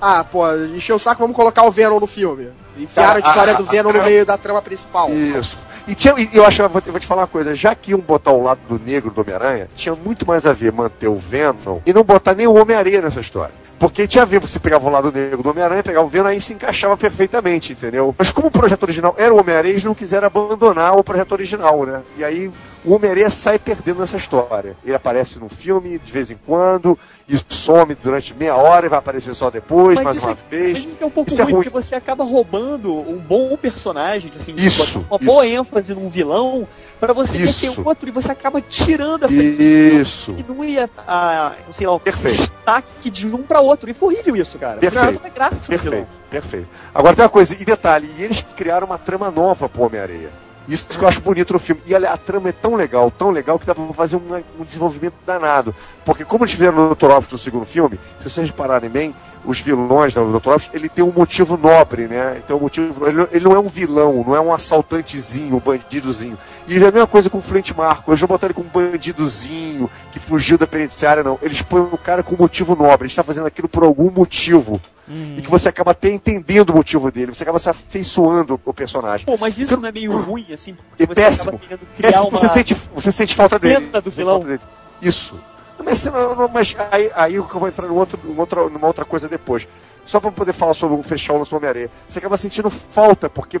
Ah, pô, encheu o saco, vamos colocar o Venom no filme. Enfiaram a Ah, história do Venom ah, no ah, meio da trama principal. Isso. E tinha, e eu acho, eu vou, vou te falar uma coisa, já que iam botar o lado do negro do Homem-Aranha, tinha muito mais a ver manter o Venom e não botar nem o Homem-Aranha nessa história. Porque tinha a ver, porque você pegava o lado negro do Homem-Aranha, pegava o Venom, aí se encaixava perfeitamente, entendeu? Mas como o projeto original era o Homem-Aranha, eles não quiseram abandonar o projeto original, né? E aí o Homem-Aranha sai perdendo nessa história. Ele aparece num filme de vez em quando, e some durante meia hora e vai aparecer só depois, mais isso, uma é, vez. mas isso é um pouco Isso é ruim, ruim. porque você acaba roubando um bom personagem, assim, Isso, uma boa ênfase num vilão, pra você Isso. ter outro, e você acaba tirando essa Isso. diminui a, a sei lá, o Perfeito. destaque de um pra outro. E ficou horrível isso, cara. Perfeito. Não, não graça. Perfeito, perfeito. Agora tem uma coisa, e detalhe, e eles criaram uma trama nova pro Homem-Areia. Isso que eu acho bonito no filme. E a, trama é tão legal, tão legal, que dá pra fazer uma- um desenvolvimento danado. Porque como eles fizeram no Dr. Octopus no segundo filme, se vocês repararem bem, os vilões do Dr. Octopus, ele tem um motivo nobre, né? Então, um motivo, ele, ele não é um vilão, não é um assaltantezinho, um bandidozinho. E é a mesma coisa com o Flint Marco. Eles não botaram ele como um bandidozinho que fugiu da penitenciária, não. Eles põem o cara com um motivo nobre. Ele está fazendo aquilo por algum motivo. E que você acaba até entendendo o motivo dele. Você acaba se afeiçoando o personagem. Pô, mas isso não é meio ruim, assim, porque É você péssimo. criar Péssimo, uma... você, sente, você sente falta dele. do vilão. falta dele. Isso. Mas, não, mas aí, aí eu vou entrar num outro, numa, outra, numa outra coisa depois. Só pra poder falar sobre o fechar o lance do Homem-Aranha. Você acaba sentindo falta, porque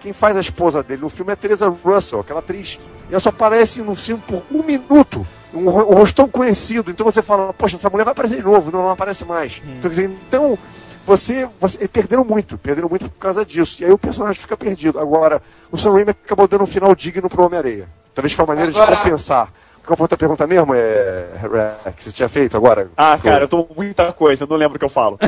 quem faz a esposa dele no filme é a Teresa Russell, aquela atriz. E ela só aparece no filme por um minuto. Um, um rosto tão conhecido. Então você fala, poxa, essa mulher vai aparecer de novo. Não, não aparece mais. Então, quer dizer, então você, você perderam muito, perderam muito por causa disso. E aí o personagem fica perdido. Agora, o Sam Raimi acabou dando um final digno pro Homem-Areia. Talvez foi uma maneira Agora- de compensar. Qual foi a outra pergunta mesmo, é, Rex, que você tinha feito agora? Ah, cara, eu tô com muita coisa, eu não lembro o que eu falo.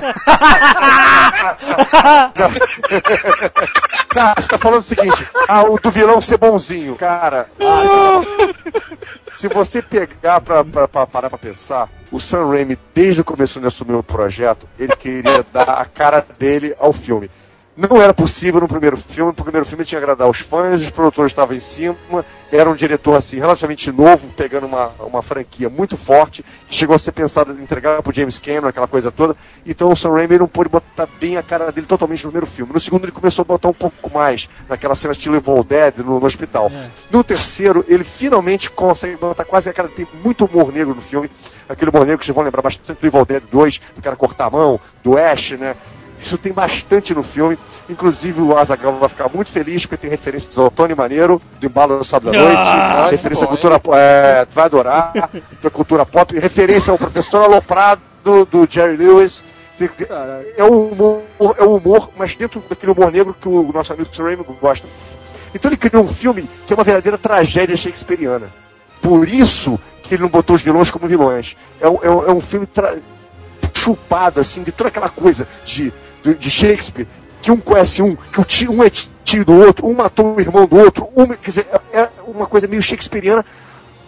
Ah, você tá falando o seguinte, ah, o do vilão ser bonzinho. Cara, se você pegar pra, pra, pra parar pra pensar, o Sam Raimi, desde o começo de assumir o projeto, ele queria dar a cara dele ao filme. Não era possível no primeiro filme, porque o primeiro filme tinha que agradar os fãs, os produtores estavam em cima, era um diretor assim, relativamente novo, pegando uma, uma franquia muito forte, que chegou a ser pensado em entregar pro James Cameron, aquela coisa toda. Então o Sam Raimi não pôde botar bem a cara dele totalmente no primeiro filme. No segundo ele começou a botar um pouco mais, naquela cena estilo Evil Dead no, no hospital. No terceiro, ele finalmente consegue botar quase a cara, tem muito humor negro no filme, aquele humor negro que vocês vão lembrar bastante do Evil Dead 2, do cara cortar a mão, do Ash, né? Isso tem bastante no filme. Inclusive o Azaghal vai ficar muito feliz porque tem referências ao Tony Maneiro, do Embalo do Sábado à Noite, Ah, referência à cultura. É, tu vai adorar, da cultura pop, referência ao professor Aloprado do Jerry Lewis. É o humor, é o humor, mas dentro daquele humor negro que o nosso amigo Raimi gosta. Então ele criou um filme que é uma verdadeira tragédia shakespeariana. Por isso que ele não botou os vilões como vilões. É, um- é é um filme chupado, assim, de toda aquela coisa de, de, Shakespeare, que um conhece um, que o tio, um é tio do outro, um matou o irmão do outro, um, quer dizer, é é uma coisa meio shakespeariana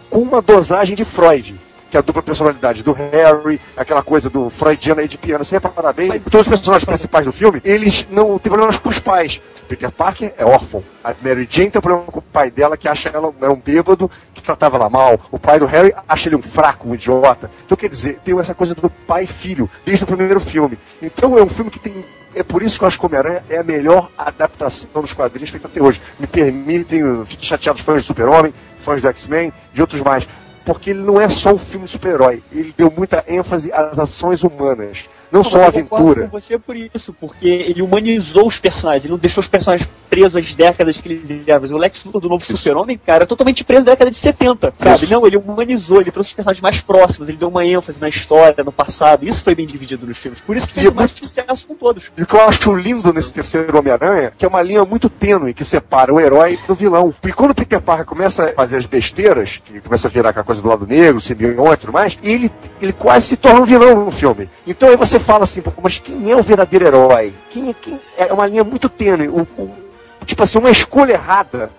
com uma dosagem de Freud. Que é a dupla personalidade do Harry, aquela coisa do freudiano aí de piano. Você reparar bem, todos os personagens principais do filme, eles não têm problemas com os pais. Peter Parker é órfão. A Mary Jane tem problema com o pai dela, que acha ela é um bêbado, que tratava ela mal. O pai do Harry acha ele um fraco, um idiota. Então, quer dizer, tem essa coisa do pai e filho, desde o primeiro filme. Então, é um filme que tem é por isso que eu acho que Homem-Aranha é a melhor adaptação dos quadrinhos feita até hoje. Me permitem, eu fico chateado fãs de Super-Homem, fãs do X-Men e outros mais. Porque ele não é só um filme de super-herói. Ele deu muita ênfase às ações humanas. Não só a eu aventura. com você por isso, porque ele humanizou os personagens, ele não deixou os personagens presos às décadas que eles eram. O Lex Luthor do novo Super-Homem, cara, é totalmente preso na década de 70, sabe? Isso. Não, ele humanizou, ele trouxe os personagens mais próximos, ele deu uma ênfase na história, no passado. Isso foi bem dividido nos filmes. Por isso que E fez mais sucesso com todos. E o que eu acho lindo nesse terceiro Homem-Aranha, que é uma linha muito tênue que separa o herói do vilão. Porque quando o Peter Parker começa a fazer as besteiras, que começa a virar aquela coisa do lado negro, simbionte e tudo mais, ele, ele quase se torna um vilão no filme. Então aí você fala assim, mas quem é o verdadeiro herói? Quem, é- quem é uma linha muito tênue. O, o- tipo assim, uma escolha errada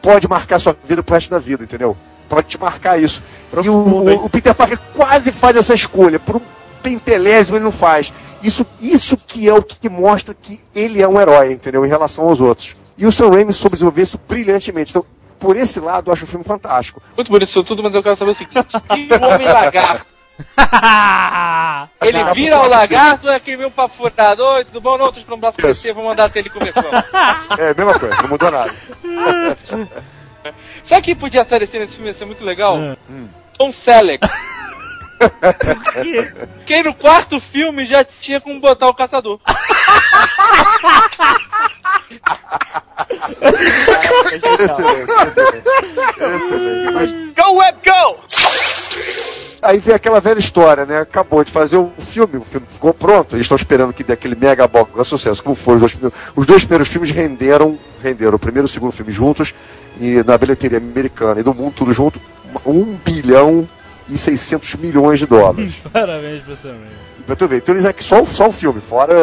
pode marcar sua vida pro resto da vida, entendeu? Pode te marcar isso. E o, o- o Peter Parker quase faz essa escolha. Por um pentelésimo ele não faz. Isso, isso que é o que mostra que ele é um herói, entendeu? Em relação aos outros. E o Sam Raimi soube desenvolver isso brilhantemente. Então, por esse lado, eu acho o filme fantástico. Muito bonito isso tudo, mas eu quero saber o seguinte: e o homem lagarto? Ele vira o lagarto, é aquele meu papo furtado. Oi, tudo bom? Não, tô esperando um braço crescer, vou mandar até ele conversando. É a mesma coisa, não mudou nada. Sabe quem podia aparecer nesse filme? Ia ser muito legal? Tom Selleck. Quem no quarto filme já tinha como botar o caçador. excelente, excelente. Excelente. Go, Web, go! Aí vem aquela velha história, né? Acabou de fazer o filme, o filme ficou pronto. Eles estão esperando que dê aquele mega boca sucesso. Como foi? Os dois, primeiros- os dois primeiros filmes renderam, renderam o primeiro e o segundo filme juntos, e na bilheteria americana e do mundo tudo junto, um bilhão e 600 milhões de dólares. Parabéns pro Sam Raimi. Pra tu ver. Então eles é que só, só o filme, fora,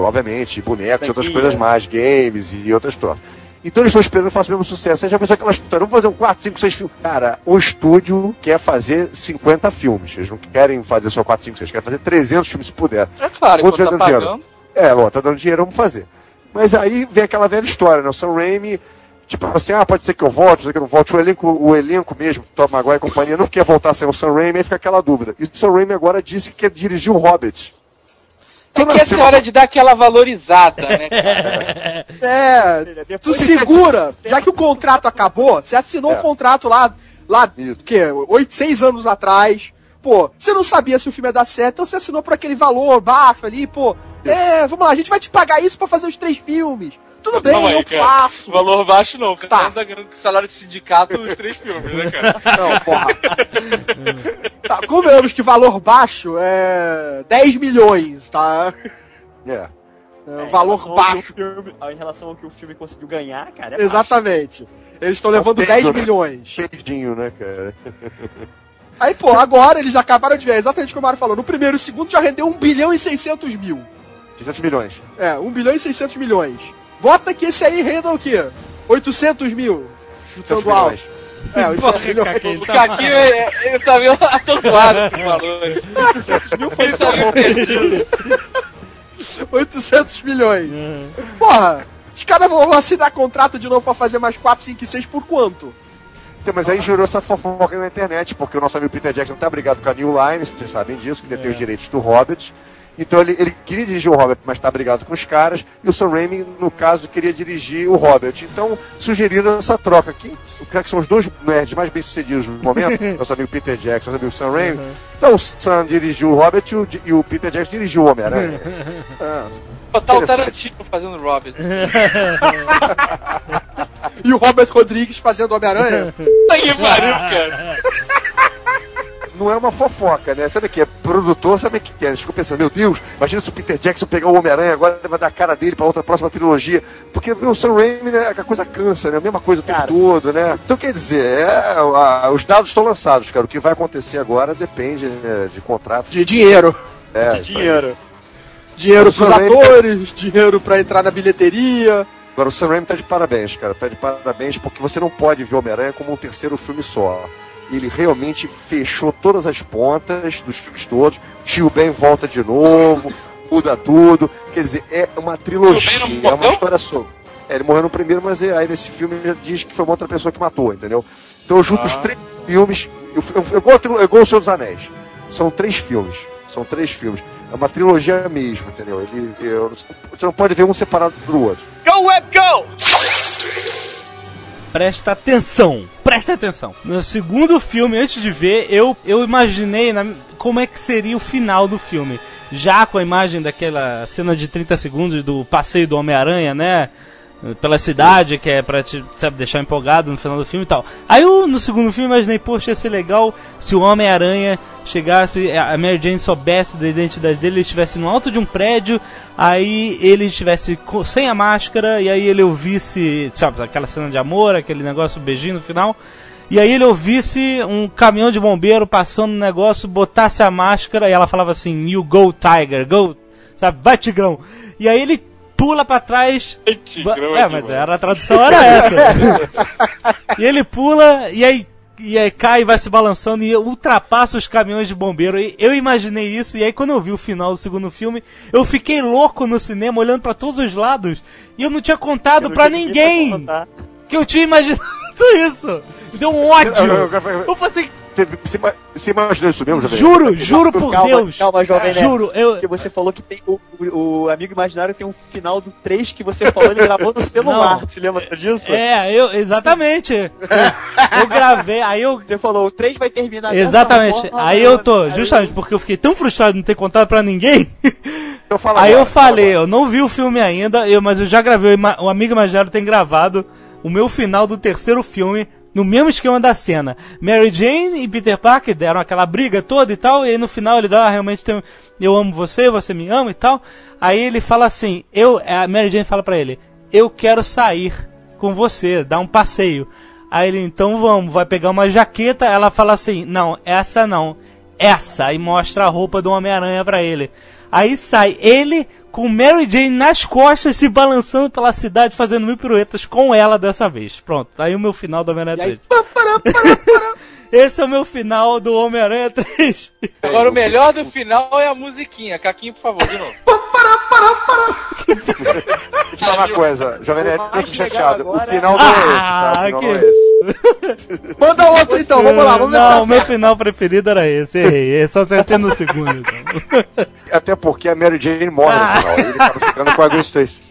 obviamente, bonecos e outras coisas mais, games e outras coisas. Então eles estão esperando que faça o mesmo sucesso. Aí já pensou aquela história, vamos fazer um 4, 5, 6 filmes. Cara, o estúdio quer fazer 50 filmes. Eles não querem fazer só 4, 5, 6, querem fazer 300 filmes se puder. É claro, enquanto vai tá dando dinheiro? pagando. É, ó, tá dando dinheiro, vamos fazer. Mas aí vem aquela velha história, né? O Sam Raimi, tipo assim, ah, pode ser que eu volte, pode ser que eu não volte. O elenco, o elenco mesmo, Tom Maguire e companhia, não quer voltar sem o Sam Raimi, aí fica aquela dúvida. E o Sam Raimi agora disse que quer dirigir o Hobbit. É que essa é hora de dar aquela valorizada, né, cara? É, tu segura, já que o contrato acabou, você assinou É. um contrato lá, lá, Isso. que, oito, seis anos atrás, pô, você não sabia se o filme ia dar certo, então você assinou por aquele valor baixo ali, pô, é, vamos lá, a gente vai te pagar isso pra fazer os três filmes. Tudo bem, Calma aí, eu cara. faço. Valor baixo não, o cara Tá. tá ganhando com salário de sindicato os três filmes, né, cara? Não, porra. tá, convenhamos que valor baixo é 10 milhões, tá? É. É, em valor que baixo. o filme- Em relação ao que o filme conseguiu ganhar, cara, é Exatamente. Eles estão levando É 10 peso, né? milhões. Peidinho, né, cara? Aí, pô, agora eles acabaram de ver, exatamente como o Mário falou. No primeiro e segundo já rendeu 1 bilhão e 600 mil. 600 milhões. É, 1 bilhão e 600 milhões. Bota que esse aí renda o quê? 800 mil. 600 Chutando alto. milhões. É, 800 Porra, milhões. O tá- Caquinho, é- ele tá meio atordoado com o valor. Ele tá meio perdido. 800 milhões. Porra, os caras vão assinar contrato de novo pra fazer mais 4, 5 e 6 por quanto? Então, mas aí gerou essa fofoca na internet, porque o nosso amigo Peter Jackson tá brigado com a New Line, vocês sabem disso, que detém os direitos do Hobbit. Então ele, ele queria dirigir o Hobbit, mas tá brigado com os caras, e o Sam Raimi, no caso, queria dirigir o Hobbit. Então, sugeriram essa troca. Quem, o que são os dois nerds mais bem-sucedidos no momento? nosso amigo Peter Jackson, nosso amigo Sam Raimi. Então o Sam dirigiu o Hobbit e o, e o Peter Jackson dirigiu o Homem-Aranha. Ah, Botar o. Tarantino fazendo Robin. E o Robert Rodrigues fazendo Homem-Aranha? Tá que pariu, cara. Não é uma fofoca, né? Sabe o que é? Produtor, sabe o que é? Eles ficam pensando, meu Deus, imagina se o Peter Jackson pegar o Homem-Aranha agora vai dar a cara dele pra outra próxima trilogia. Porque o Sam Raimi, né, a coisa cansa, né? A mesma coisa o tempo todo, né? Então quer dizer, é, a- os dados estão lançados, cara. O que vai acontecer agora depende né, de contrato. De dinheiro. É, De dinheiro. Dinheiro O pros Raimi- atores, dinheiro pra entrar na bilheteria. Agora o Sam Raimi tá de parabéns, cara. Tá de parabéns porque você não pode ver Homem-Aranha como um terceiro filme só. Ele realmente fechou todas as pontas dos filmes todos. Tio Ben volta de novo, muda tudo. Quer dizer, é uma trilogia, é uma história sobre. É, ele morreu no primeiro, mas é- aí nesse filme já diz que foi uma outra pessoa que matou, entendeu? Então eu junto os três filmes. Eu, eu, eu, trilo- igual o Senhor dos Anéis. São três filmes. São três filmes. É uma trilogia mesmo, entendeu? Ele, eu- você não pode ver um separado do outro. Go Web Go! Presta atenção, presta atenção. No segundo filme, antes de ver, eu, eu imaginei na- como é que seria o final do filme. Já com a imagem daquela cena de 30 segundos do passeio do Homem-Aranha, né? Pela cidade, que é pra te sabe, deixar empolgado no final do filme e tal. Aí eu, no segundo filme, imaginei, poxa, ia ser legal se o Homem-Aranha chegasse, a Mary Jane soubesse da identidade dele, ele estivesse no alto de um prédio, aí ele estivesse sem a máscara, e aí ele ouvisse, sabe, aquela cena de amor, aquele negócio, beijinho no final. E aí ele ouvisse um caminhão de bombeiro passando no negócio, botasse a máscara, e ela falava assim, you go tiger, go, sabe, vai tigrão. E aí ele pula pra trás. Tigrão é, é mas era a tradução era essa. e ele pula e aí e aí cai e vai se balançando e ultrapassa os caminhões de bombeiro. E eu imaginei isso e aí quando eu vi o final do segundo filme, eu fiquei louco no cinema olhando pra todos os lados e eu não tinha contado pra ninguém que eu tinha imaginado isso. Deu um ódio. Eu falei assim, Você, você, ima- você imaginou isso mesmo, Jovem? juro, juro por calma, Deus. Calma, jovem Nerd. Juro, eu Porque você falou que tem o, o- o amigo imaginário tem um final do 3 que você falou, ele gravou no celular. Não. Você lembra disso? É, eu exatamente. Eu, eu gravei, aí eu Você falou, o 3 vai terminar Exatamente. forma, Aí eu tô, aí- justamente porque eu fiquei tão frustrado de não ter contado pra ninguém. Então fala Aí agora, eu falei, eu não vi o filme ainda, eu, mas eu já gravei, o amigo imaginário tem gravado o meu final do terceiro filme no mesmo esquema da cena. Mary Jane e Peter Parker deram aquela briga toda e tal, e aí no final ele dá, ah, realmente tem, eu amo você, você me ama e tal. Aí ele fala assim, eu, a Mary Jane fala pra ele, eu quero sair com você, dar um passeio. Aí ele, então vamos, vai pegar uma jaqueta, ela fala assim, não, essa não, essa, e mostra a roupa do Homem-Aranha pra ele. Aí sai ele com Mary Jane nas costas se balançando pela cidade fazendo mil piruetas com ela dessa vez. Pronto, aí o meu final do Homem-Aranha 3. Esse é o meu final do Homem-Aranha 3. Agora o melhor do final é a musiquinha. Caquinho, por favor, de novo. Deixa eu te falar uma coisa, Jovem Nerd, eu fico chateado. legal O agora- final não é esse, Ah, tá? O final que- não é esse. Manda outro então, vamos lá, vamos ver se Não, o meu certo. final preferido era esse, errei. É só acertei no segundo. Então. Até porque a Mary Jane morre no final. Ele acaba ficando com a Gwen Stacy.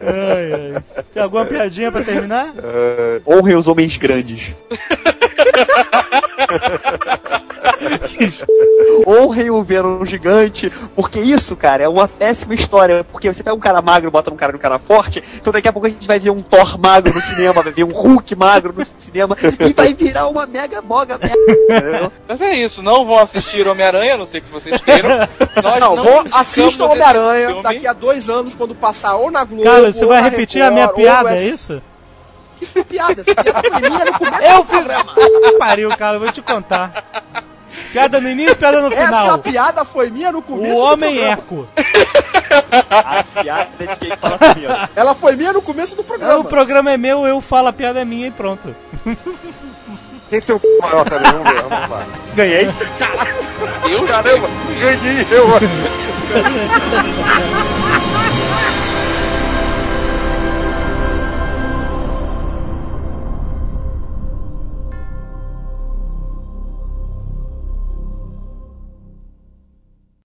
Ai, ai. Tem alguma piadinha pra terminar? É, Honrem os homens grandes. Honrem o Venom gigante, porque isso, cara, é uma péssima história. Porque você pega um cara magro e bota um cara no cara forte, então daqui a pouco a gente vai ver um Thor magro no cinema, vai ver um Hulk magro no cinema, e vai virar uma mega moga merda. Mas é isso, não vão assistir Homem-Aranha, não sei que vocês queiram. Nós Não, não, vou assistam esse Homem-Aranha daqui a dois anos, quando passar ou na Globo. Cara, você ou vai na repetir a minha Record, piada, é S- isso? Que foi piada? Essa piada foi minha no começo Eu do fiz. programa. Pariu, cara, eu vou te contar. Piada no início, piada no Essa final. piada foi minha no começo O do homem programa. eco. A piada de quem fala primeiro. Ela foi minha no começo do O programa. programa é meu, eu falo, a piada é minha e pronto. Quem tem o c... maior também? Vamos ver, vamos lá. Ganhei. Eu Caramba, ganhei eu.